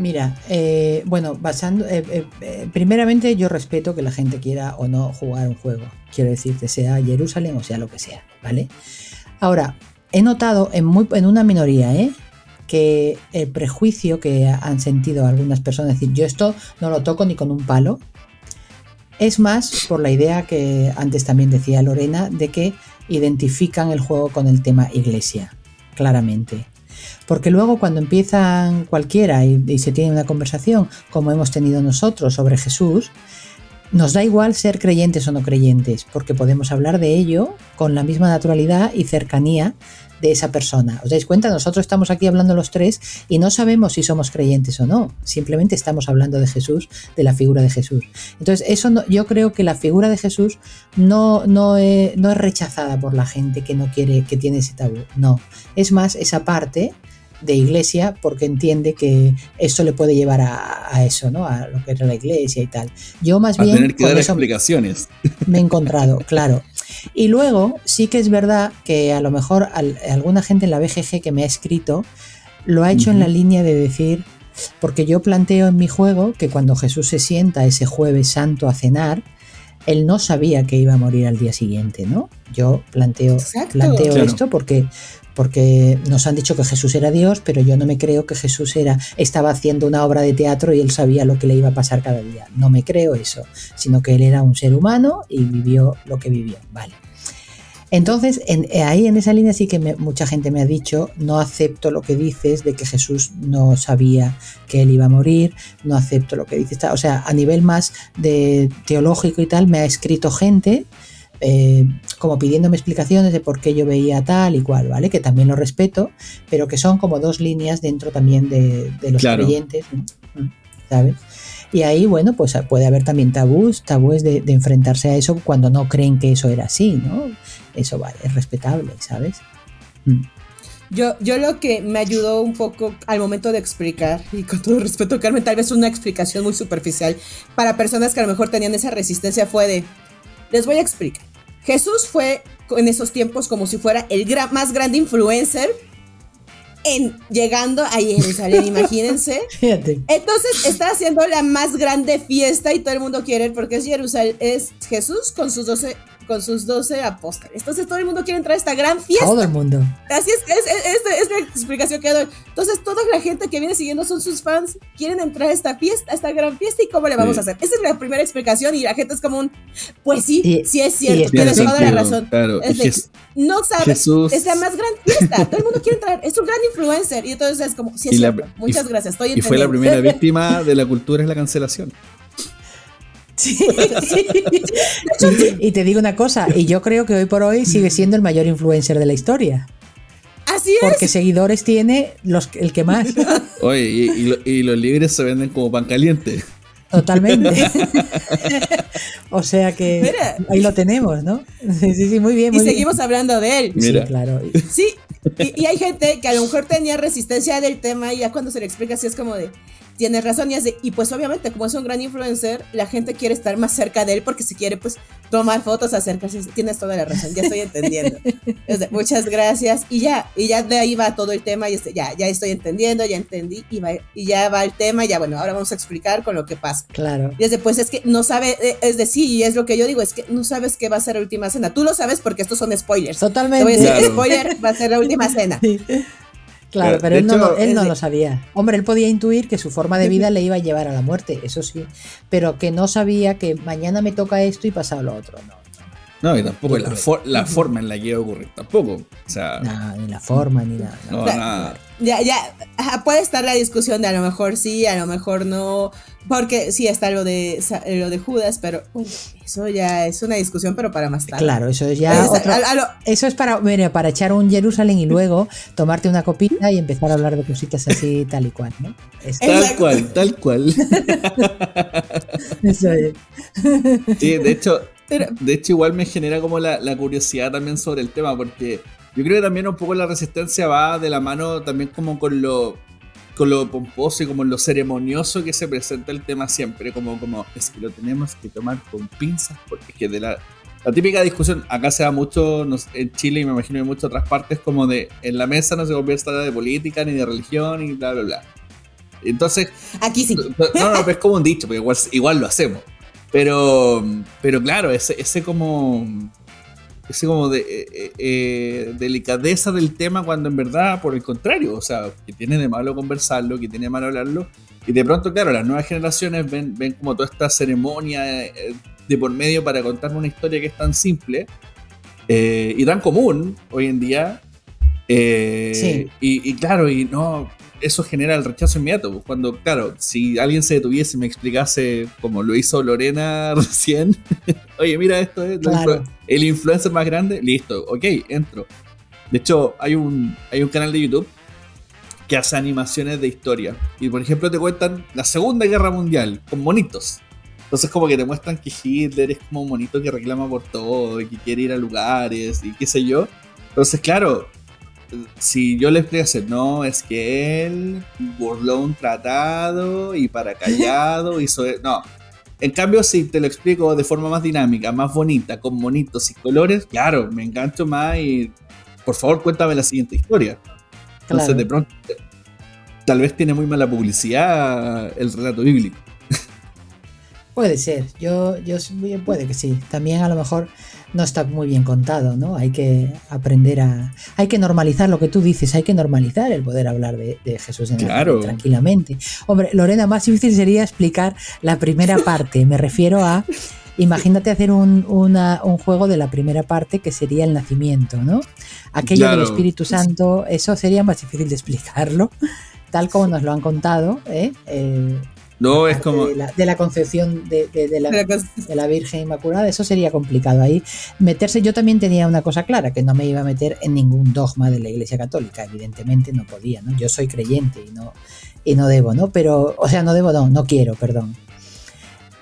Mira, eh, bueno, basando, eh, eh, primeramente yo respeto que la gente quiera o no jugar un juego. Quiero decirte, sea Jerusalén o sea lo que sea, ¿vale? Ahora, he notado en, muy, en una minoría, ¿eh? que el prejuicio que han sentido algunas personas, decir, yo esto no lo toco ni con un palo, es más por la idea que antes también decía Lorena, de que identifican el juego con el tema iglesia, claramente. Porque luego cuando empiezan cualquiera y, se tiene una conversación, como hemos tenido nosotros sobre Jesús, nos da igual ser creyentes o no creyentes, porque podemos hablar de ello con la misma naturalidad y cercanía de esa persona. ¿Os dais cuenta? Nosotros estamos aquí hablando los tres y no sabemos si somos creyentes o no. Simplemente estamos hablando de Jesús, de la figura de Jesús. Entonces, eso yo creo que la figura de Jesús no, no, es, no es rechazada por la gente que no quiere, que tiene ese tabú. No. Es más, esa parte de iglesia porque entiende que eso le puede llevar a, eso, ¿no? A lo que era la iglesia y tal. Yo más bien... Tener que dar explicaciones. Me he encontrado, claro. Y luego sí que es verdad que a lo mejor alguna gente en la BGG que me ha escrito lo ha hecho en la línea de decir, porque yo planteo en mi juego que cuando Jesús se sienta ese jueves santo a cenar, él no sabía que iba a morir al día siguiente, ¿no? Yo planteo, planteo esto porque porque nos han dicho que Jesús era Dios, pero yo no me creo que Jesús era, estaba haciendo una obra de teatro y él sabía lo que le iba a pasar cada día. No me creo eso, sino que él era un ser humano y vivió lo que vivió. Vale. Entonces, eh, ahí en esa línea sí que mucha gente me ha dicho, no acepto lo que dices de que Jesús no sabía que él iba a morir, no acepto lo que dices. O sea, a nivel más de teológico y tal, me ha escrito gente eh, como pidiéndome explicaciones de por qué yo veía tal y cual, ¿vale? Que también lo respeto, pero que son como dos líneas dentro también de, los creyentes, mm, ¿sabes? Y ahí, bueno, pues puede haber también tabús, tabúes de, enfrentarse a eso cuando no creen que eso era así, ¿no? Eso vale, es respetable, ¿sabes? Mm. Yo, yo lo que me ayudó un poco al momento de explicar, y con todo respeto, Carmen, tal vez una explicación muy superficial para personas que a lo mejor tenían esa resistencia fue de, les voy a explicar. Jesús fue en esos tiempos como si fuera el más grande influencer en llegando a Jerusalén, imagínense. Entonces está haciendo la más grande fiesta y todo el mundo quiere porque es Jerusalén, es Jesús con sus doce con sus 12 apóstoles. Entonces todo el mundo quiere entrar a esta gran fiesta. Todo el mundo. Así es, es, es, es la explicación que doy. Entonces toda la gente que viene siguiendo son sus fans, quieren entrar a esta fiesta, a esta gran fiesta y cómo le vamos a hacer. Esa es la primera explicación y la gente es como un, pues sí, sí es cierto, tienes toda la razón. Claro, no sabes, es la más gran fiesta, todo el mundo quiere entrar, es un gran influencer y entonces es como, sí es cierto, muchas gracias, estoy Y fue la primera víctima de la cultura es la cancelación. Y te digo una cosa, y yo creo que hoy por hoy sigue siendo el mayor influencer de la historia. Así es. Porque seguidores tiene los, el que más. Oye, y, los libres se venden como pan caliente. Totalmente. o sea que ahí lo tenemos, ¿no? Sí, sí, muy bien. y seguimos hablando de él. Sí, claro. Sí, y, y, hay gente que a lo mejor tenía resistencia del tema y ya cuando se le explica así es como de, tienes razón y y pues obviamente como es un gran influencer, la gente quiere estar más cerca de él porque si quiere pues tomar fotos, acercarse, tienes toda la razón, ya estoy entendiendo. muchas gracias y ya, y ya de ahí va todo el tema y este, ya, ya estoy entendiendo, ya entendí y, y ya va el tema, y ya bueno, ahora vamos a explicar con lo que pasa. Claro. Y después es que no sabe, eh, es decir, y es lo que yo digo, es que no sabes qué va a ser la última cena. Tú lo sabes porque estos son spoilers. Totalmente. spoiler va a ser la última cena. Claro, pero él, no, él no lo sabía. Hombre, él podía intuir que su forma de vida le iba a llevar a la muerte, eso sí, pero que no sabía que mañana me toca esto y pasado lo otro, no. No, y tampoco la, la, forma en la que iba a ocurrir, tampoco. O sea, ni la forma, ni nada. No, nada. Ya, ya, puede estar la discusión de a lo mejor sí, a lo mejor no, porque sí está lo de, lo de Judas, pero eso ya es una discusión, pero para más tarde. Claro, eso es ya. eso es para, para echar un Jerusalén y luego tomarte una copita y empezar a hablar de cositas así, tal y cual, ¿no? Tal cual, tal cual. eso es. Sí, de hecho, de hecho, igual me genera como la, la curiosidad también sobre el tema, porque yo creo que también un poco la resistencia va de la mano también como con lo con lo pomposo y como lo ceremonioso que se presenta el tema siempre, como, como es que lo tenemos que tomar con pinzas, porque es que de la, la típica discusión, acá se da mucho en Chile y me imagino en muchas otras partes, como de en la mesa no se conversa de política, ni de religión, y bla, bla, bla. Entonces. Aquí sí. No, no, es como un dicho, porque igual, lo hacemos. Pero, pero claro, ese, ese como ese como de eh, eh, eh, delicadeza del tema cuando en verdad, por el contrario, o sea, que tiene de malo conversarlo, que tiene de malo hablarlo, y de pronto, claro, las nuevas generaciones ven, ven como toda esta ceremonia de por medio para contarme una historia que es tan simple y tan común hoy en día. sí. y, y, claro, y no, eso genera el rechazo inmediato. Pues, cuando, claro, si alguien se detuviese y me explicase, como lo hizo Lorena recién, oye, mira, esto es el influencer más grande, listo, ok, entro. De hecho, hay un, hay un canal de YouTube que hace animaciones de historia. Y por ejemplo, te cuentan la Segunda Guerra Mundial con monitos. Entonces, como que te muestran que Hitler es como un monito que reclama por todo y que quiere ir a lugares y qué sé yo. Entonces, claro, si yo le explicase, no, es que él burló un tratado y para callado hizo. E-". No. En cambio, si te lo explico de forma más dinámica, más bonita, con monitos y colores, claro, me engancho más y por favor cuéntame la siguiente historia. Entonces, de pronto, tal vez tiene muy mala publicidad el relato bíblico. Puede ser, yo, yo puede que sí. También a lo mejor no está muy bien contado, ¿no? Hay que aprender a. Hay que normalizar lo que tú dices, hay que normalizar el poder hablar de, Jesús en claro. tranquilamente. Hombre, Lorena, más difícil sería explicar la primera parte. Me refiero a. Imagínate hacer un, un, juego de la primera parte que sería el nacimiento, ¿no? Aquello del Espíritu Santo, eso sería más difícil de explicarlo, tal como nos lo han contado, ¿eh? eh no, es como. De la, concepción de, la, Virgen Inmaculada, eso sería complicado. Ahí meterse, yo también tenía una cosa clara, que no me iba a meter en ningún dogma de la Iglesia Católica. Evidentemente no podía, ¿no? Yo soy creyente y no, y no debo, ¿no? Pero, o sea, no debo, no, no quiero, perdón.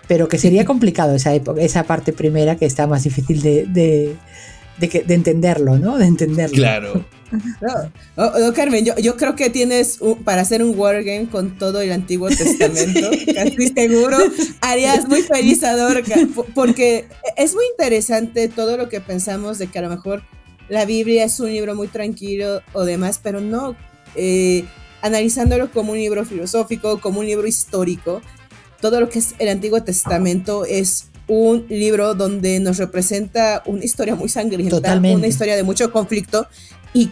Pero que sería complicado esa época, esa parte primera que está más difícil de, de, de entenderlo, ¿no? De entenderlo. Claro. No, Carmen, yo, yo, creo que tienes para hacer un wargame con todo el Antiguo Testamento, casi seguro, harías muy feliz a Dorca, porque es muy interesante todo lo que pensamos de que a lo mejor la Biblia es un libro muy tranquilo o demás, pero no, eh, analizándolo como un libro filosófico, como un libro histórico, todo lo que es el Antiguo Testamento es un libro donde nos representa una historia muy sangrienta, una historia de mucho conflicto y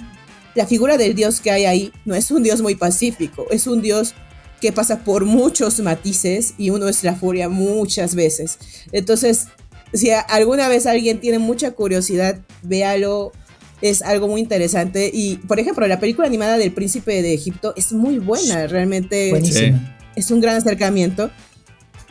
la figura del Dios que hay ahí no es un Dios muy pacífico, es un Dios que pasa por muchos matices y uno es la furia muchas veces. Entonces, si alguna vez alguien tiene mucha curiosidad, véalo, es algo muy interesante. Y, por ejemplo, la película animada del Príncipe de Egipto es muy buena, realmente es un gran acercamiento.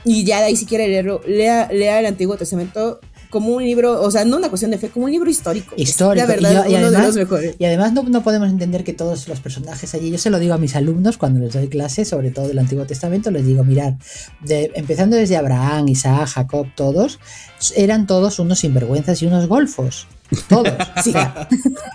Y ya de ahí, si quiere leerlo, lea, lea el Antiguo Testamento como un libro, o sea, no una cuestión de fe, como un libro histórico. Histórico. La verdad, y, uno además, de los mejores. Y además no, no, podemos entender que todos los personajes allí, yo se lo digo a mis alumnos cuando les doy clases, sobre todo del Antiguo Testamento, les digo, mirar, de, empezando desde Abraham, Isaac, Jacob, todos, eran todos unos sinvergüenzas y unos golfos. Todos. Sí.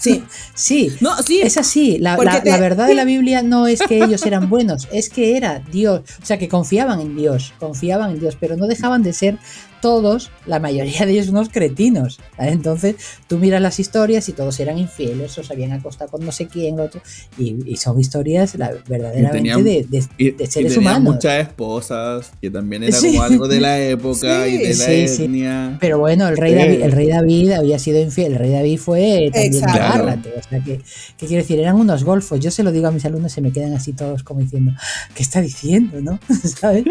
sí. sí. No, sí. Es así. La, la, verdad de la Biblia no es que ellos eran buenos, es que era Dios. O sea, que confiaban en Dios, confiaban en Dios, pero no dejaban de ser todos, la mayoría de ellos unos cretinos. Entonces, tú miras las historias y todos eran infieles o se habían acostado con no sé quién, otro, y, son historias la, verdaderamente de, de, seres humanos. muchas esposas, que también era como algo de la época y de la etnia. Pero bueno, el rey, David, el rey David había sido infiel, el rey David fue también Gárlate, o sea, que, que, quiero decir, eran unos golfos. Yo se lo digo a mis alumnos, se me quedan así todos como diciendo, ¿qué está diciendo, no? ¿Sabes?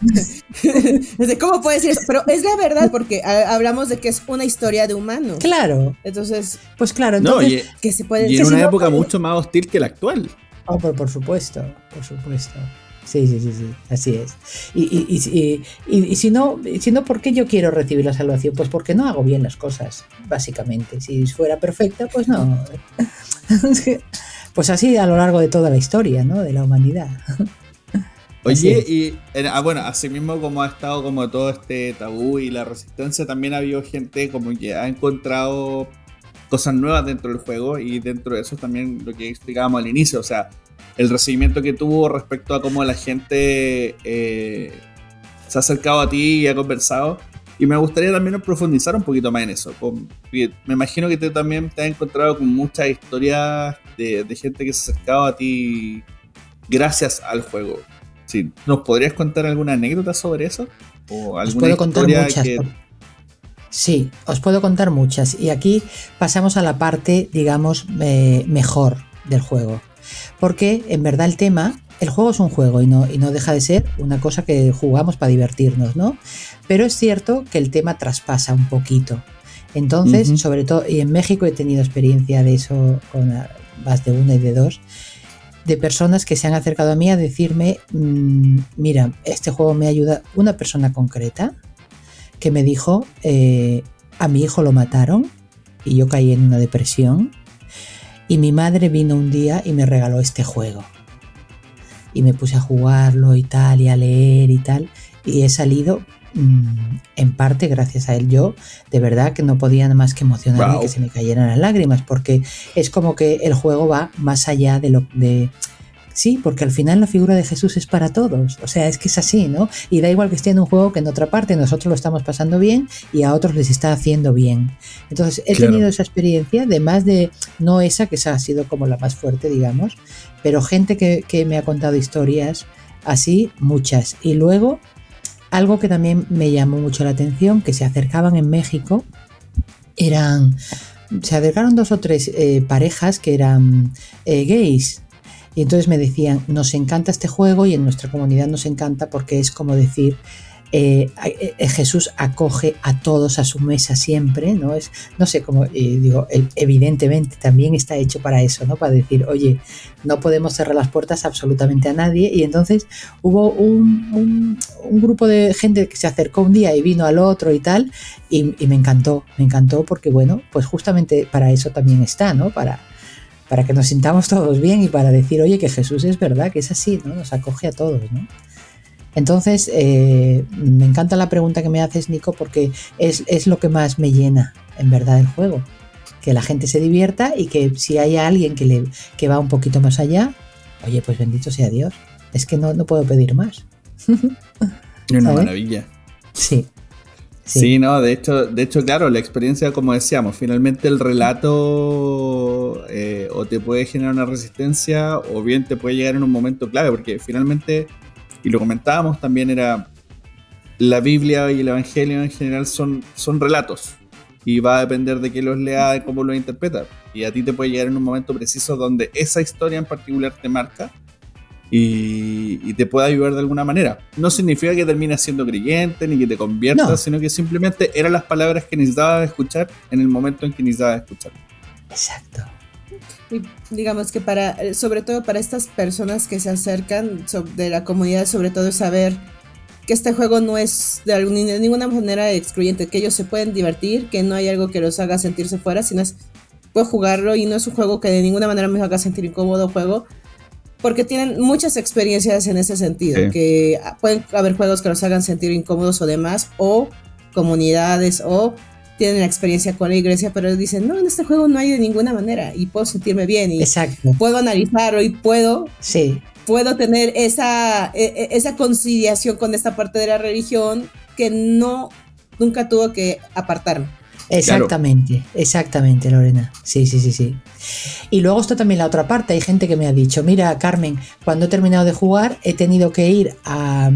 ¿Cómo puede decir eso? Pero es la verdad, porque hablamos de que es una historia de humanos. Claro. Entonces, pues claro, entonces, y, que se puede y en una época mucho más hostil que la actual. Oh, por, por supuesto, por supuesto. Sí, sí, sí, sí, así es. Y, y, y, y, si, no, si no, ¿por qué yo quiero recibir la salvación? Pues porque no hago bien las cosas, básicamente. Si fuera perfecta, pues no. pues así a lo largo de toda la historia, ¿no? De la humanidad. Oye, y ah, bueno, así mismo como ha estado como todo este tabú y la resistencia, también ha habido gente como que ha encontrado cosas nuevas dentro del juego y dentro de eso también lo que explicábamos al inicio, o sea, el recibimiento que tuvo respecto a cómo la gente eh, se ha acercado a ti y ha conversado. Y me gustaría también profundizar un poquito más en eso. me imagino que tú también te has encontrado con muchas historias de, gente que se ha acercado a ti gracias al juego. Sí, ¿Nos podrías contar alguna anécdota sobre eso? ¿O alguna os puedo contar muchas. Sí, os puedo contar muchas. Y aquí pasamos a la parte, digamos, eh, mejor del juego. Porque en verdad el tema, el juego es un juego y no, y no deja de ser una cosa que jugamos para divertirnos, ¿no? Pero es cierto que el tema traspasa un poquito. Entonces, sobre todo, y en México he tenido experiencia de eso con más de una y de dos, de personas que se han acercado a mí a decirme, mm, mira, este juego me ayuda, una persona concreta que me dijo, eh, a mi hijo lo mataron y yo caí en una depresión y mi madre vino un día y me regaló este juego. Y me puse a jugarlo y tal, y a leer y tal. Y he salido en parte gracias a él. Yo de verdad que no podía nada más que emocionarme que se me cayeran las lágrimas, porque es como que el juego va más allá de lo de Sí, porque al final la figura de Jesús es para todos. O sea, es que es así, ¿no? Y da igual que esté en un juego que en otra parte nosotros lo estamos pasando bien y a otros les está haciendo bien. Entonces, he tenido esa experiencia de más de, no esa, que esa ha sido como la más fuerte, digamos, pero gente que, que me ha contado historias así, muchas. Y luego, algo que también me llamó mucho la atención, que se acercaban en México, eran se acercaron dos o tres eh, parejas que eran eh, gays. Y entonces me decían, nos encanta este juego y en nuestra comunidad nos encanta porque es como decir, eh, eh, Jesús acoge a todos a su mesa siempre, ¿no? Es, no sé cómo, eh, digo, evidentemente también está hecho para eso, ¿no? Para decir, oye, no podemos cerrar las puertas absolutamente a nadie. Y entonces hubo un, grupo de gente que se acercó un día y vino al otro y tal, y, y me encantó, me encantó porque, bueno, pues justamente para eso también está, ¿no? Para para que nos sintamos todos bien y para decir, oye, que Jesús es verdad, que es así, ¿no? Nos acoge a todos, ¿no? Entonces, eh, me encanta la pregunta que me haces, Nico, porque es, lo que más me llena, en verdad, el juego. Que la gente se divierta y que si hay alguien que, le, que va un poquito más allá, oye, pues bendito sea Dios. Es que no, no puedo pedir más. Una maravilla. Sí. Sí. no, de hecho, de hecho, claro, la experiencia, como decíamos, finalmente el relato eh, o te puede generar una resistencia o bien te puede llegar en un momento clave, porque finalmente, y lo comentábamos también, era la Biblia y el Evangelio en general son, son relatos y va a depender de quién los lea y cómo los interpreta. Y a ti te puede llegar en un momento preciso donde esa historia en particular te marca y, te pueda ayudar de alguna manera. No significa que termines siendo creyente ni que te conviertas, sino que simplemente eran las palabras que necesitabas escuchar en el momento en que necesitabas escuchar. Exacto. Y digamos que para, eh, sobre todo para estas personas que se acercan de la comunidad, sobre todo es saber que este juego no es de, de ninguna manera excluyente, que ellos se pueden divertir, que no hay algo que los haga sentirse fuera, sino es puedo jugarlo y no es un juego que de ninguna manera me haga sentir incómodo juego, porque tienen muchas experiencias en ese sentido, que pueden haber juegos que los hagan sentir incómodos o demás, o comunidades, o tienen la experiencia con la iglesia, pero dicen, no, en este juego no hay de ninguna manera y puedo sentirme bien y Exacto. puedo analizarlo y puedo, sí. puedo tener esa, e, e, esa conciliación con esta parte de la religión que no, nunca tuvo que apartarme. Exactamente, exactamente, Lorena. Sí, sí, sí, sí. Y luego está también la otra parte. Hay gente que me ha dicho, mira, Carmen, cuando he terminado de jugar he tenido que ir a,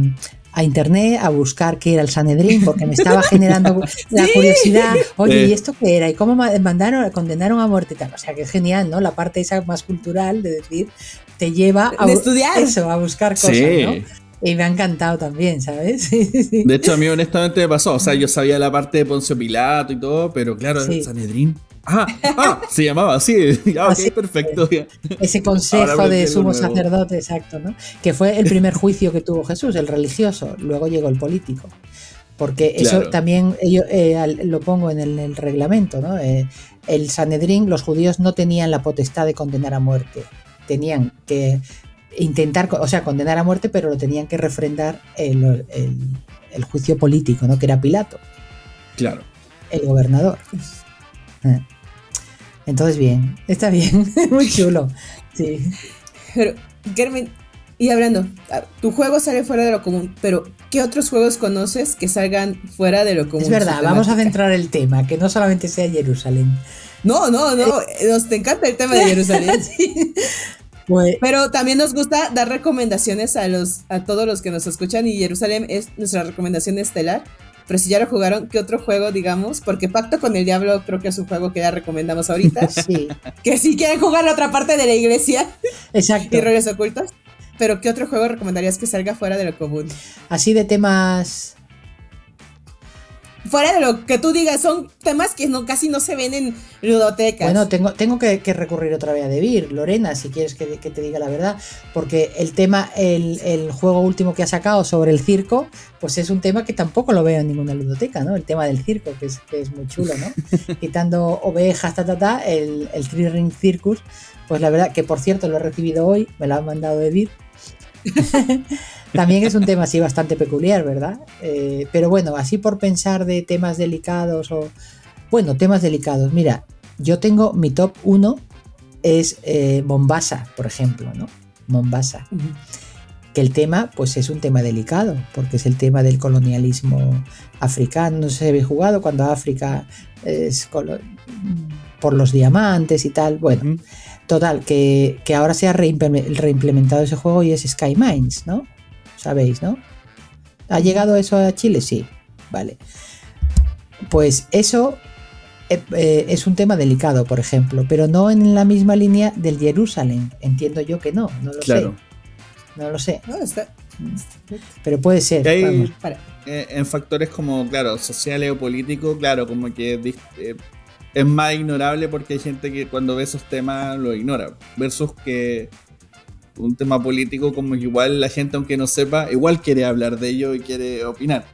internet a buscar qué era el Sanedrín porque me estaba generando la curiosidad. Oye, ¿y esto qué era? ¿Y cómo mandaron, condenaron a muerte? Tal? O sea, que es genial, ¿no? La parte esa más cultural de decir, te lleva a estudiar eso, a buscar cosas, ¿no? Y me ha encantado también, ¿sabes? De hecho, a mí honestamente me pasó. O sea, yo sabía la parte de Poncio Pilato y todo, pero claro, el Sanedrín. Ah, ah, se llamaba así. Ah, perfecto. Ese consejo de sumo sacerdote, exacto, ¿no? Que fue el primer juicio que tuvo Jesús, el religioso. Luego llegó el político. Porque eso también yo, eh, lo pongo en el, reglamento, ¿no? Eh, el Sanedrín, los judíos no tenían la potestad de condenar a muerte. Tenían que intentar, o sea, condenar a muerte, pero lo tenían que refrendar el, el, juicio político, ¿no? Que era Pilato. Claro. El gobernador. Eh. Entonces, bien, está bien, muy chulo. Sí. Pero, Germen, y hablando, tu juego sale fuera de lo común, pero ¿qué otros juegos conoces que salgan fuera de lo común? Es verdad, vamos a centrar el tema, que no solamente sea Jerusalén. No, no, no, eh, nos te encanta el tema de Jerusalén. sí. Pues, pero también nos gusta dar recomendaciones a los a todos los que nos escuchan y Jerusalén es nuestra recomendación estelar. Pero si ya lo jugaron, ¿qué otro juego, digamos? Porque Pacto con el Diablo creo que es un juego que ya recomendamos ahorita. Sí. Que si quieren jugar la otra parte de la iglesia. Exacto. Y roles ocultos. Pero ¿qué otro juego recomendarías que salga fuera de lo común? Así de temas fuera de lo que tú digas, son temas que no, casi no se ven en ludotecas. Bueno, tengo, tengo que, recurrir otra vez a Debir, Lorena, si quieres que, te diga la verdad, porque el tema, el, juego último que ha sacado sobre el circo, pues es un tema que tampoco lo veo en ninguna ludoteca, ¿no? El tema del circo, que es, es muy chulo, ¿no? Quitando ovejas, ta, ta, ta, el, el Three Ring Circus, pues la verdad que por cierto lo he recibido hoy, me lo han mandado Debir. También es un tema así bastante peculiar, ¿verdad? Eh, pero bueno, así por pensar de temas delicados o... Bueno, temas delicados. Mira, yo tengo mi top 1 es eh, Mombasa, por ejemplo, ¿no? Mombasa. Que el tema, pues es un tema delicado, porque es el tema del colonialismo africano. No si habéis jugado cuando África es por los diamantes y tal. Bueno, total, que, que ahora se ha reimplementado ese juego y es Sky Mines, ¿no? Sabéis, ¿no? ¿Ha llegado eso a Chile? Sí, vale. Pues eso eh, eh, es un tema delicado, por ejemplo, pero no en la misma línea del Jerusalén. Entiendo yo que no, no lo sé. No lo sé. Pero puede ser. Hay, eh, en factores como, claro, sociales o políticos, claro, como que es más ignorable porque hay gente que cuando ve esos temas lo ignora. Versus que un tema político como que igual la gente, aunque no sepa, igual quiere hablar de ello y quiere opinar.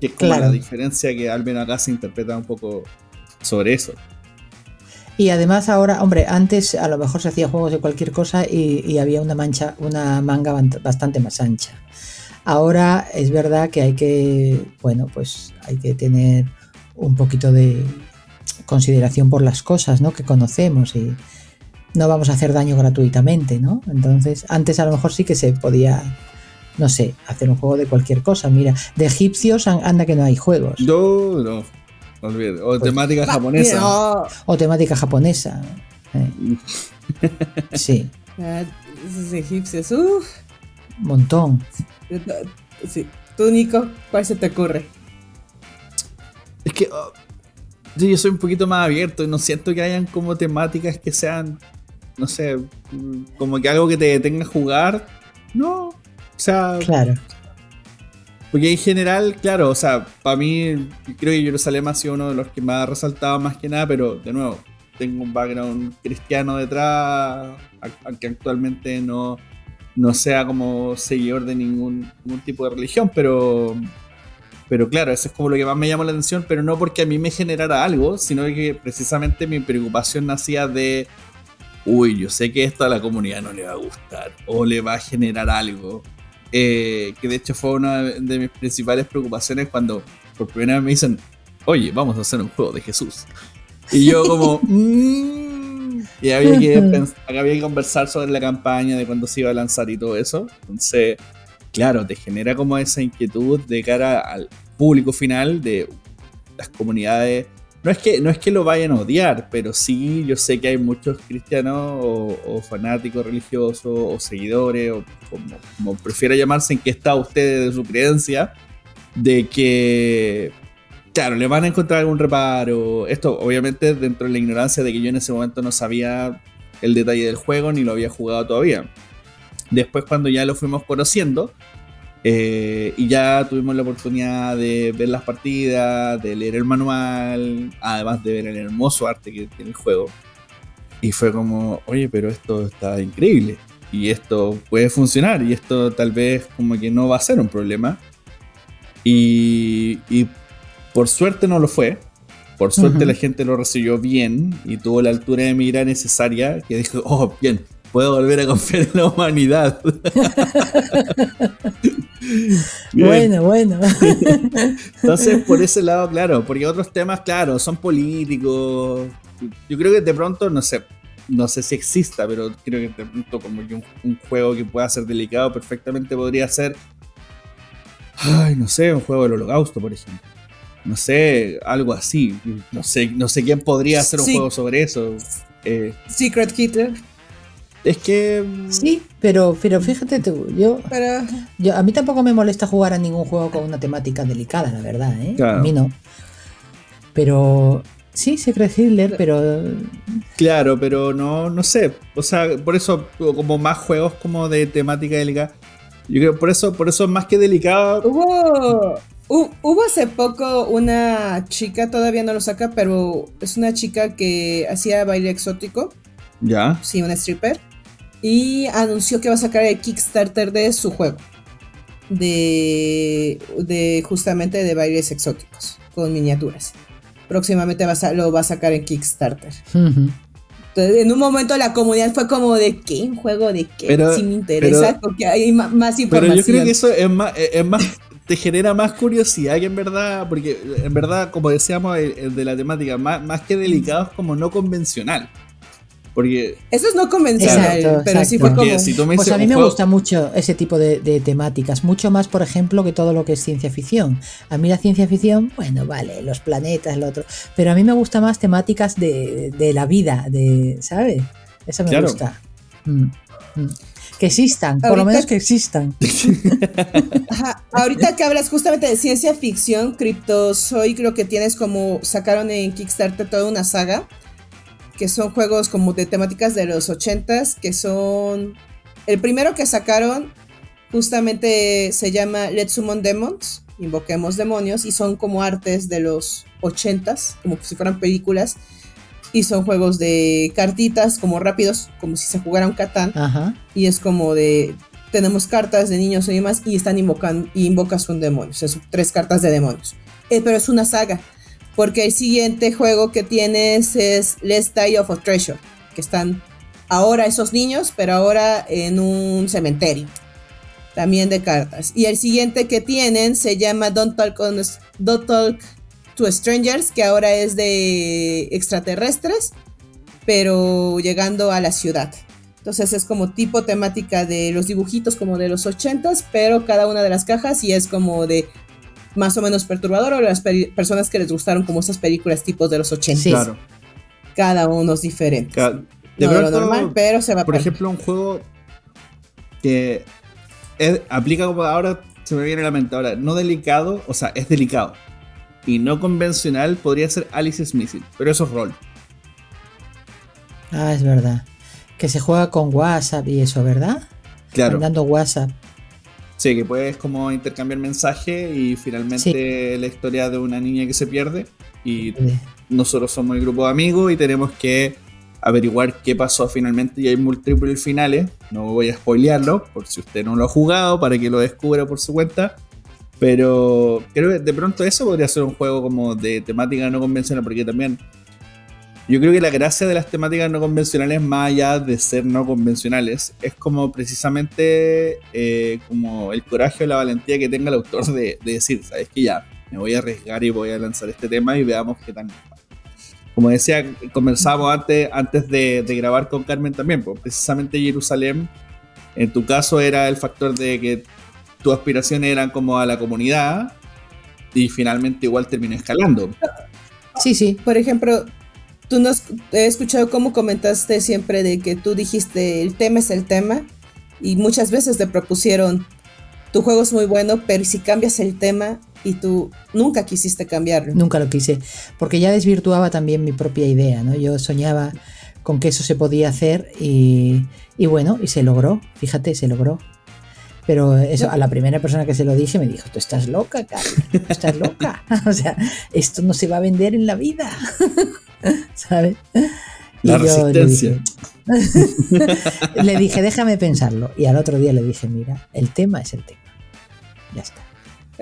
Que es como la diferencia que al menos acá se interpreta un poco sobre eso. Y además ahora, hombre, antes a lo mejor se hacía juegos de cualquier cosa y, había una mancha, una manga bastante más ancha. Ahora es verdad que hay que, bueno, pues hay que tener un poquito de consideración por las cosas, ¿no? Que conocemos y, no vamos a hacer daño gratuitamente, ¿no? Entonces, antes a lo mejor sí que se podía, no sé, hacer un juego de cualquier cosa. Mira, de egipcios anda que no hay juegos. No, no. Olvide. O pues, temática japonesa. O temática japonesa. Eh. Sí. Ah, esos egipcios, uff. Montón. Sí. Tú, Nico, ¿cuál se te ocurre? Es que oh, yo soy un poquito más abierto y no siento que hayan como temáticas que sean no sé, como que algo que te detenga a jugar. No, o sea. Claro. Porque en general, claro, o sea, para mí, creo que Jerusalén ha sido uno de los que más ha resaltado más que nada, pero de nuevo, tengo un background cristiano detrás, aunque actualmente no, no sea como seguidor de ningún, ningún tipo de religión, pero, pero claro, eso es como lo que más me llamó la atención, pero no porque a mí me generara algo, sino que precisamente mi preocupación nacía de uy, yo sé que esto a la comunidad no le va a gustar o le va a generar algo. Eh, que de hecho fue una de mis principales preocupaciones cuando por primera vez me dicen, oye, vamos a hacer un juego de Jesús. Y yo como, mm", y había que, había que conversar sobre la campaña, de cuándo se iba a lanzar y todo eso. Entonces, claro, te genera como esa inquietud de cara al público final de las comunidades no es que no es que lo vayan a odiar, pero sí yo sé que hay muchos cristianos o, fanáticos religiosos o seguidores o como, prefiera llamarse en que está usted de su creencia de que claro, le van a encontrar algún reparo. Esto obviamente dentro de la ignorancia de que yo en ese momento no sabía el detalle del juego ni lo había jugado todavía. Después cuando ya lo fuimos conociendo, eh, y ya tuvimos la oportunidad de ver las partidas, de leer el manual, además de ver el hermoso arte que tiene el juego. Y fue como, oye, pero esto está increíble. Y esto puede funcionar. Y esto tal vez como que no va a ser un problema. Y, por suerte no lo fue. Por suerte la gente lo recibió bien y tuvo la altura de mira necesaria. Que dijo, oh, bien, puedo volver a confiar en la humanidad. bueno, bueno. Entonces, por ese lado, claro, porque otros temas, claro, son políticos, yo creo que de pronto, no sé, no sé si exista, pero creo que de pronto como que un, juego que pueda ser delicado perfectamente podría ser, ay, no sé, un juego del holocausto, por ejemplo. No sé, algo así. No sé, no sé quién podría hacer un juego sobre eso. Eh, Secret Hitler. Es que. Sí, pero, pero fíjate tú, yo, yo. A mí tampoco me molesta jugar a ningún juego con una temática delicada, la verdad, ¿eh? A mí no. Pero Sí, Secret Hitler, pero. Claro, pero no, no sé. O sea, por eso, como más juegos como de temática delicada. Yo creo, por eso, por eso más que delicado. Hubo. Hubo hace poco una chica, todavía no lo saca, pero es una chica que hacía baile exótico. Ya. Sí, una stripper. Y anunció que va a sacar el Kickstarter de su juego. De, de justamente de bailes exóticos, con miniaturas próximamente lo va a sacar en Kickstarter. Entonces, en un momento la comunidad fue como de ¿qué? ¿Un juego de qué? Pero, sí me interesa porque hay más información. Pero yo creo que eso es más, es más te genera más curiosidad que en verdad, porque en verdad, como decíamos, de la temática, más, más que delicado es como no convencional. Porque, Eso es no convencional, pero sí fue como... pues a mí me gusta mucho ese tipo de, temáticas, mucho más, por ejemplo, que todo lo que es ciencia ficción. A mí la ciencia ficción, bueno, vale, los planetas, lo otro, pero a mí me gusta más temáticas de, la vida, de, ¿sabes? Eso me gusta. Mm, mm. Que existan, por lo menos que existan. Ahorita que hablas justamente de ciencia ficción, Cryptozoic creo que tienes como sacaron en Kickstarter toda una saga que son juegos como de temáticas de los 80s, que son... El primero que sacaron justamente se llama Let's Summon Demons, Invoquemos Demonios, y son como artes de los 80s, como si fueran películas, y son juegos de cartitas como rápidos, como si se jugara un Catán, y es como de... Tenemos cartas de niños y demás, y están invocando, y invocas un demonio, o sea, son tres cartas de demonios. Eh, pero es una saga porque el siguiente juego que tienes es Let's Die of a Treasure, que están ahora esos niños, pero ahora en un cementerio, también de cartas. Y el siguiente que tienen se llama Don't Talk, Don't Talk to Strangers, que ahora es de extraterrestres, pero llegando a la ciudad. Entonces es como tipo temática de los dibujitos como de los ochentas, pero cada una de las cajas y es como de más o menos perturbador o las personas que les gustaron como esas películas tipos de los 80. Claro. Cada uno es diferente. de no lo normal, pero se va Por ejemplo, un juego que aplica como ahora se me viene a la mente ahora, no delicado, o sea, es delicado. Y no convencional podría ser Alice's Missing, pero eso es rol. Ah, es verdad. Que se juega con WhatsApp y eso, ¿verdad? Claro. Dando WhatsApp. Sí, que puedes como intercambiar mensajes y finalmente la historia de una niña que se pierde y nosotros somos el grupo de amigos y tenemos que averiguar qué pasó finalmente y hay múltiples finales, no voy a spoilearlo por si usted no lo ha jugado para que lo descubra por su cuenta, pero creo que de pronto eso podría ser un juego como de temática no convencional porque también yo creo que la gracia de las temáticas no convencionales, más allá de ser no convencionales, es como precisamente eh, como el coraje o la valentía que tenga el autor de, decir, sabes que ya, me voy a arriesgar y voy a lanzar este tema y veamos qué tal. Como decía, conversamos antes, antes de, grabar con Carmen también, pues precisamente Jerusalén, en tu caso era el factor de que tu aspiración eran como a la comunidad y finalmente igual terminó escalando. Sí, sí. Por ejemplo, Tú nos he escuchado cómo comentaste siempre de que tú dijiste el tema es el tema y muchas veces te propusieron tu juego es muy bueno, pero si cambias el tema y tú nunca quisiste cambiarlo. Nunca lo quise, porque ya desvirtuaba también mi propia idea, ¿no? Yo soñaba con que eso se podía hacer y, y bueno, y se logró, fíjate, se logró. Pero eso, a la primera persona que se lo dije me dijo, tú estás loca, Carmen, estás loca. o sea, esto no se va a vender en la vida. ¿sabes? La resistencia. Le dije, déjame pensarlo. Y al otro día le dije, mira, el tema es el tema. Ya está.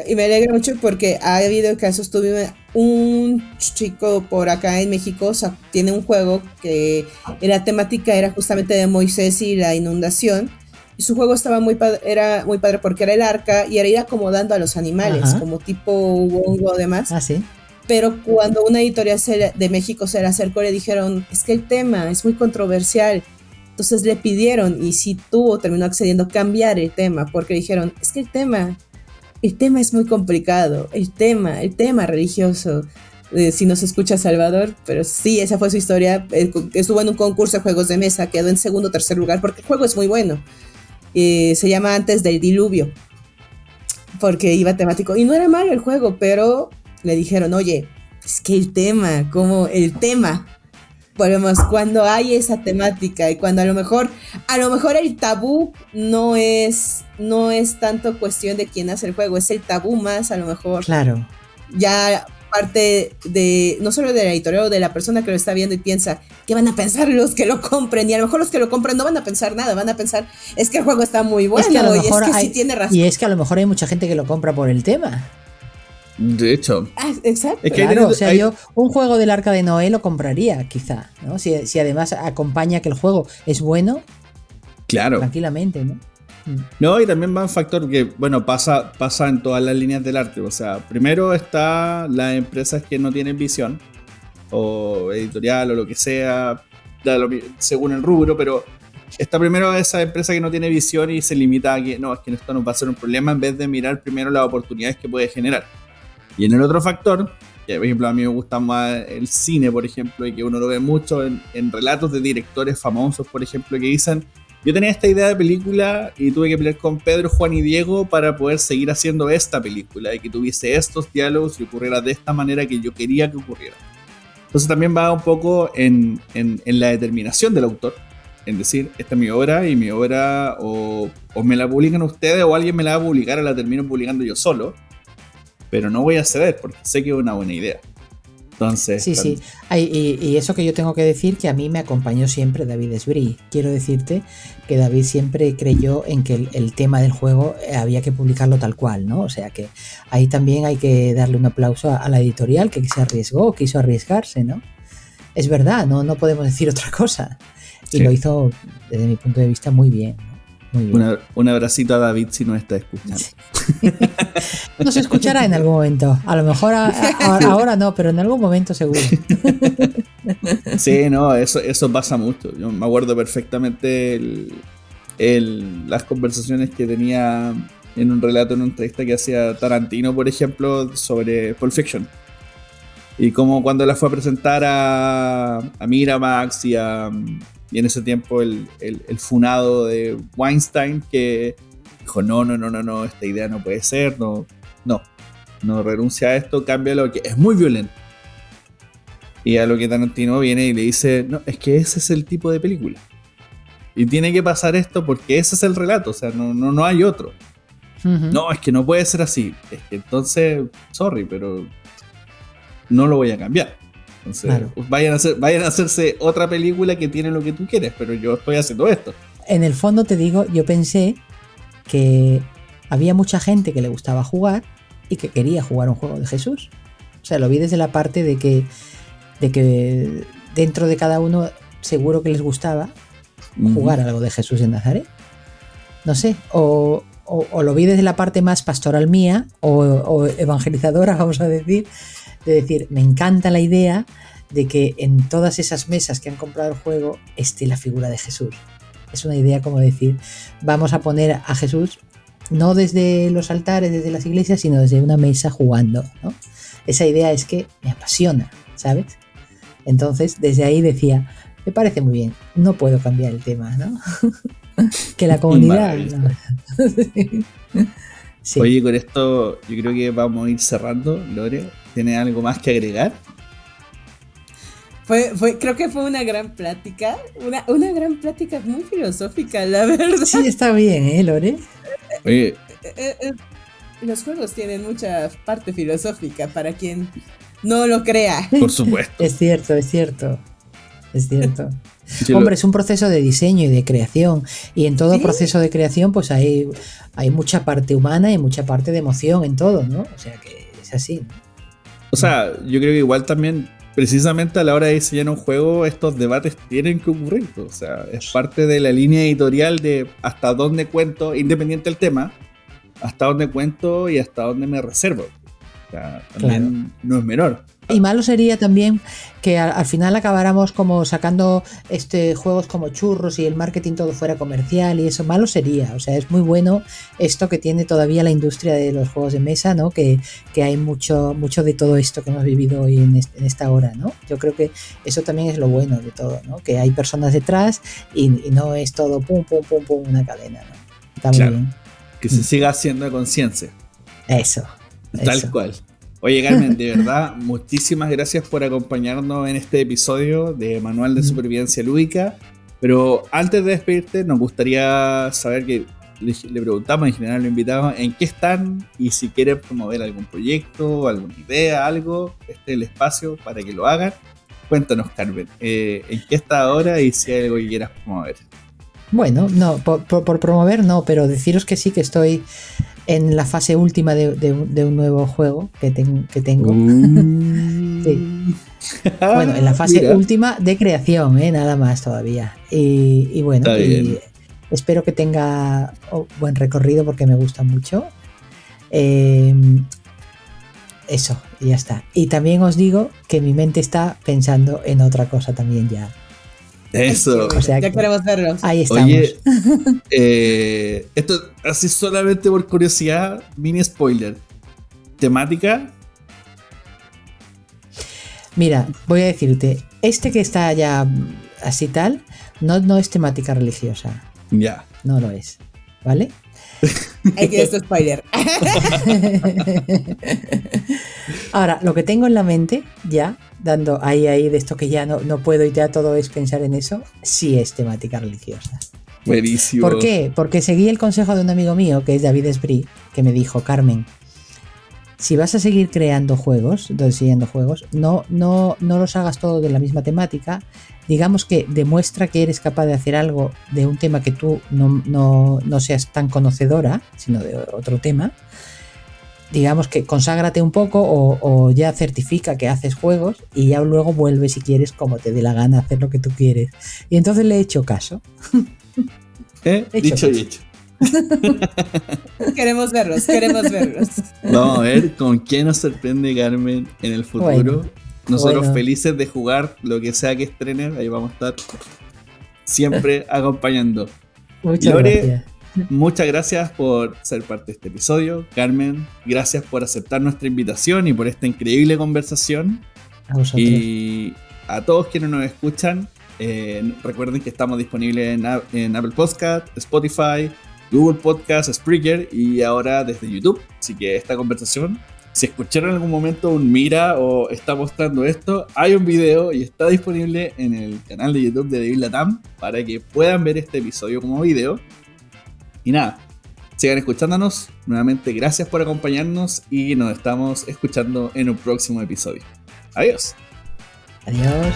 Y me alegra mucho porque ha habido casos, tuve un chico por acá en México, tiene un juego que la temática era justamente de Moisés y la inundación. Y su juego estaba muy padre, era muy padre porque era el arca y era ir acomodando a los animales, como tipo Wongo o demás. Ah, sí Pero cuando una editorial de México se le acercó, le dijeron, es que el tema es muy controversial. Entonces le pidieron, y si tuvo, terminó accediendo, cambiar el tema, porque dijeron, es que el tema, el tema es muy complicado, el tema, el tema religioso. Eh, si nos escucha Salvador, pero sí, esa fue su historia. Eh, estuvo en un concurso de juegos de mesa, quedó en segundo o tercer lugar, porque el juego es muy bueno. Eh, se llama Antes del Diluvio, porque iba temático. Y no era malo el juego, pero le dijeron, oye, es que el tema, como el tema. Volvemos, cuando hay esa temática y cuando a lo mejor, a lo mejor el tabú no es, no es tanto cuestión de quién hace el juego, es el tabú más a lo mejor. Claro. Ya parte de, no solo del editorial o de la persona que lo está viendo y piensa, ¿qué van a pensar los que lo compren? Y a lo mejor los que lo compren no van a pensar nada, van a pensar, es que el juego está muy bueno, y es que sí tiene razón. Y es que a lo mejor hay mucha gente que lo compra por el tema. De hecho. Ah, exacto. claro, o sea, yo un juego del Arca de Noé lo compraría, quizá, ¿no? Si, si además acompaña que el juego es bueno. Claro. Tranquilamente, ¿no? Mm. No, y también va un factor que, bueno, pasa, pasa en todas las líneas del arte. O sea, primero está las empresas que no tienen visión, o editorial, o lo que sea, según el rubro, pero está primero esa empresa que no tiene visión y se limita a que, no, es que esto no va a ser un problema, en vez de mirar primero las oportunidades que puede generar. Y en el otro factor, que por ejemplo a mí me gusta más el cine, por ejemplo, y que uno lo ve mucho en, en relatos de directores famosos, por ejemplo, que dicen yo tenía esta idea de película y tuve que pelear con Pedro, Juan y Diego para poder seguir haciendo esta película y que tuviese estos diálogos y ocurriera de esta manera que yo quería que ocurriera. Entonces también va un poco en, en, la determinación del autor, en decir, esta es mi obra y mi obra o, o, me la publican ustedes o alguien me la va a publicar o la termino publicando yo solo, pero no voy a ceder porque sé que es una buena idea. Entonces, sí, sí. y, eso que yo tengo que decir, que a mí me acompañó siempre David Esbrí. Quiero decirte que David siempre creyó en que el, tema del juego eh, había que publicarlo tal cual, ¿no? O sea que ahí también hay que darle un aplauso a, la editorial que se arriesgó, quiso arriesgarse, ¿no? Es verdad, no, no podemos decir otra cosa. Y lo hizo, desde mi punto de vista, muy bien. Un abracito a David si no está escuchando. No se escuchará en algún momento. A lo mejor ahora no, pero en algún momento seguro. Sí, no, eso, eso pasa mucho. Yo me acuerdo perfectamente las conversaciones que tenía en un relato, en una entrevista que hacía Tarantino, por ejemplo, sobre Pulp Fiction. Y como cuando la fue a presentar a, a Miramax y, a, y en ese tiempo el, el funado de Weinstein, que dijo, no, no, no, no, no, esta idea no puede ser, no, no, no renuncia a esto, cambia lo que es muy violento. Y a lo que Tarantino viene y le dice, no, es que ese es el tipo de película. Y tiene que pasar esto porque ese es el relato, o sea, no, no, no hay otro. No, es que no puede ser así. Es que entonces, sorry, pero no lo voy a cambiar. Entonces, vayan, a hacer, vayan a hacerse otra película que tiene lo que tú quieres, pero yo estoy haciendo esto. En el fondo te digo, yo pensé que había mucha gente que le gustaba jugar y que quería jugar un juego de Jesús. O sea, lo vi desde la parte de que, de que dentro de cada uno seguro que les gustaba jugar algo de Jesús en Nazaret. No sé, o, lo vi desde la parte más pastoral mía o, evangelizadora, vamos a decir, de decir, me encanta la idea de que en todas esas mesas que han comprado el juego esté la figura de Jesús. Es una idea como decir, vamos a poner a Jesús no desde los altares, desde las iglesias, sino desde una mesa jugando. ¿no? Esa idea es que me apasiona, ¿sabes? Entonces, desde ahí decía, me parece muy bien, no puedo cambiar el tema, ¿no? que la comunidad... Oye, con esto yo creo que vamos a ir cerrando. Lore, ¿tiene algo más que agregar? Fue, fue, creo que fue una gran plática, una, una gran plática muy filosófica, la verdad. Sí, está bien, ¿eh, Lore? Oye. Eh, eh, los juegos tienen mucha parte filosófica para quien no lo crea. Por supuesto. es cierto, es cierto. Es cierto. Hombre, es un proceso de diseño y de creación. Y en todo proceso de creación, pues hay, hay mucha parte humana y mucha parte de emoción en todo, ¿no? O sea que es así. O sea, yo creo que igual también precisamente a la hora de diseñar un juego, estos debates tienen que ocurrir. O sea, es parte de la línea editorial de hasta dónde cuento, independiente del tema, hasta dónde cuento y hasta dónde me reservo. O sea, también no es menor. Y malo sería también que al, final acabáramos como sacando este juegos como churros y el marketing todo fuera comercial y eso malo sería. O sea, es muy bueno esto que tiene todavía la industria de los juegos de mesa, ¿no? Que, hay mucho, mucho de todo esto que hemos vivido hoy en, esta hora, ¿no? Yo creo que eso también es lo bueno de todo, ¿no? Que hay personas detrás y, no es todo pum, pum, pum, pum, una cadena, ¿no? Está muy bien. Que se mm. siga haciendo conciencia. Eso. Tal cual. Oye, Carmen, de verdad, muchísimas gracias por acompañarnos en este episodio de Manual de Supervivencia Lúdica. Pero antes de despedirte, nos gustaría saber que le, preguntamos en general a los invitados en qué están y si quieren promover algún proyecto, alguna idea, algo, este es el espacio para que lo hagan. Cuéntanos, Carmen, eh, en qué está ahora y si hay algo que quieras promover. Bueno, no, por, promover no, pero deciros que sí que estoy en la fase última de, un nuevo juego que, que tengo. Uh. Bueno, en la fase última de creación, ¿eh? nada más todavía. Y, bueno, espero que tenga oh, buen recorrido porque me gusta mucho. Em, eso, ya está. Y también os digo que mi mente está pensando en otra cosa también ya. Eso. ya queremos verlos. Ahí estamos. Oye, eh, esto así solamente por curiosidad, mini spoiler. Temática. Mira, voy a decirte, este que está ya así tal, no, no es temática religiosa. Ya. No lo es. ¿Vale? Hay que esto spoiler. Ahora, lo que tengo en la mente ya dando ahí, ahí de esto que ya no, no puedo y ya todo es pensar en eso, sí es temática religiosa. Buenísimo. ¿Por qué? Porque seguí el consejo de un amigo mío, que es David Esbrí, que me dijo, Carmen, si vas a seguir creando juegos, siguiendo juegos, no, no, no los hagas todos de la misma temática. Digamos que demuestra que eres capaz de hacer algo de un tema que tú no, no, no seas tan conocedora, sino de otro tema digamos que conságrate un poco o, ya certifica que haces juegos y ya luego vuelve si quieres como te dé la gana hacer lo que tú quieres. Y entonces le he hecho caso. ¿Eh? dicho y hecho. queremos verlos, queremos verlos. Vamos a ver con quién nos sorprende Carmen en el futuro. Nosotros felices de jugar lo que sea que estrenen, ahí vamos a estar siempre acompañando. Muchas gracias. Muchas gracias por ser parte de este episodio. Carmen, gracias por aceptar nuestra invitación y por esta increíble conversación. Y a todos quienes nos escuchan, eh, recuerden que estamos disponibles en, Apple Podcast, Spotify, Google Podcast, Spreaker y ahora desde YouTube. Así que esta conversación, si escucharon en algún momento un mira o está mostrando esto, hay un video y está disponible en el canal de YouTube de David Latam para que puedan ver este episodio como video y nada, sigan escuchándonos. Nuevamente, gracias por acompañarnos y nos estamos escuchando en un próximo episodio. Adiós. Adiós.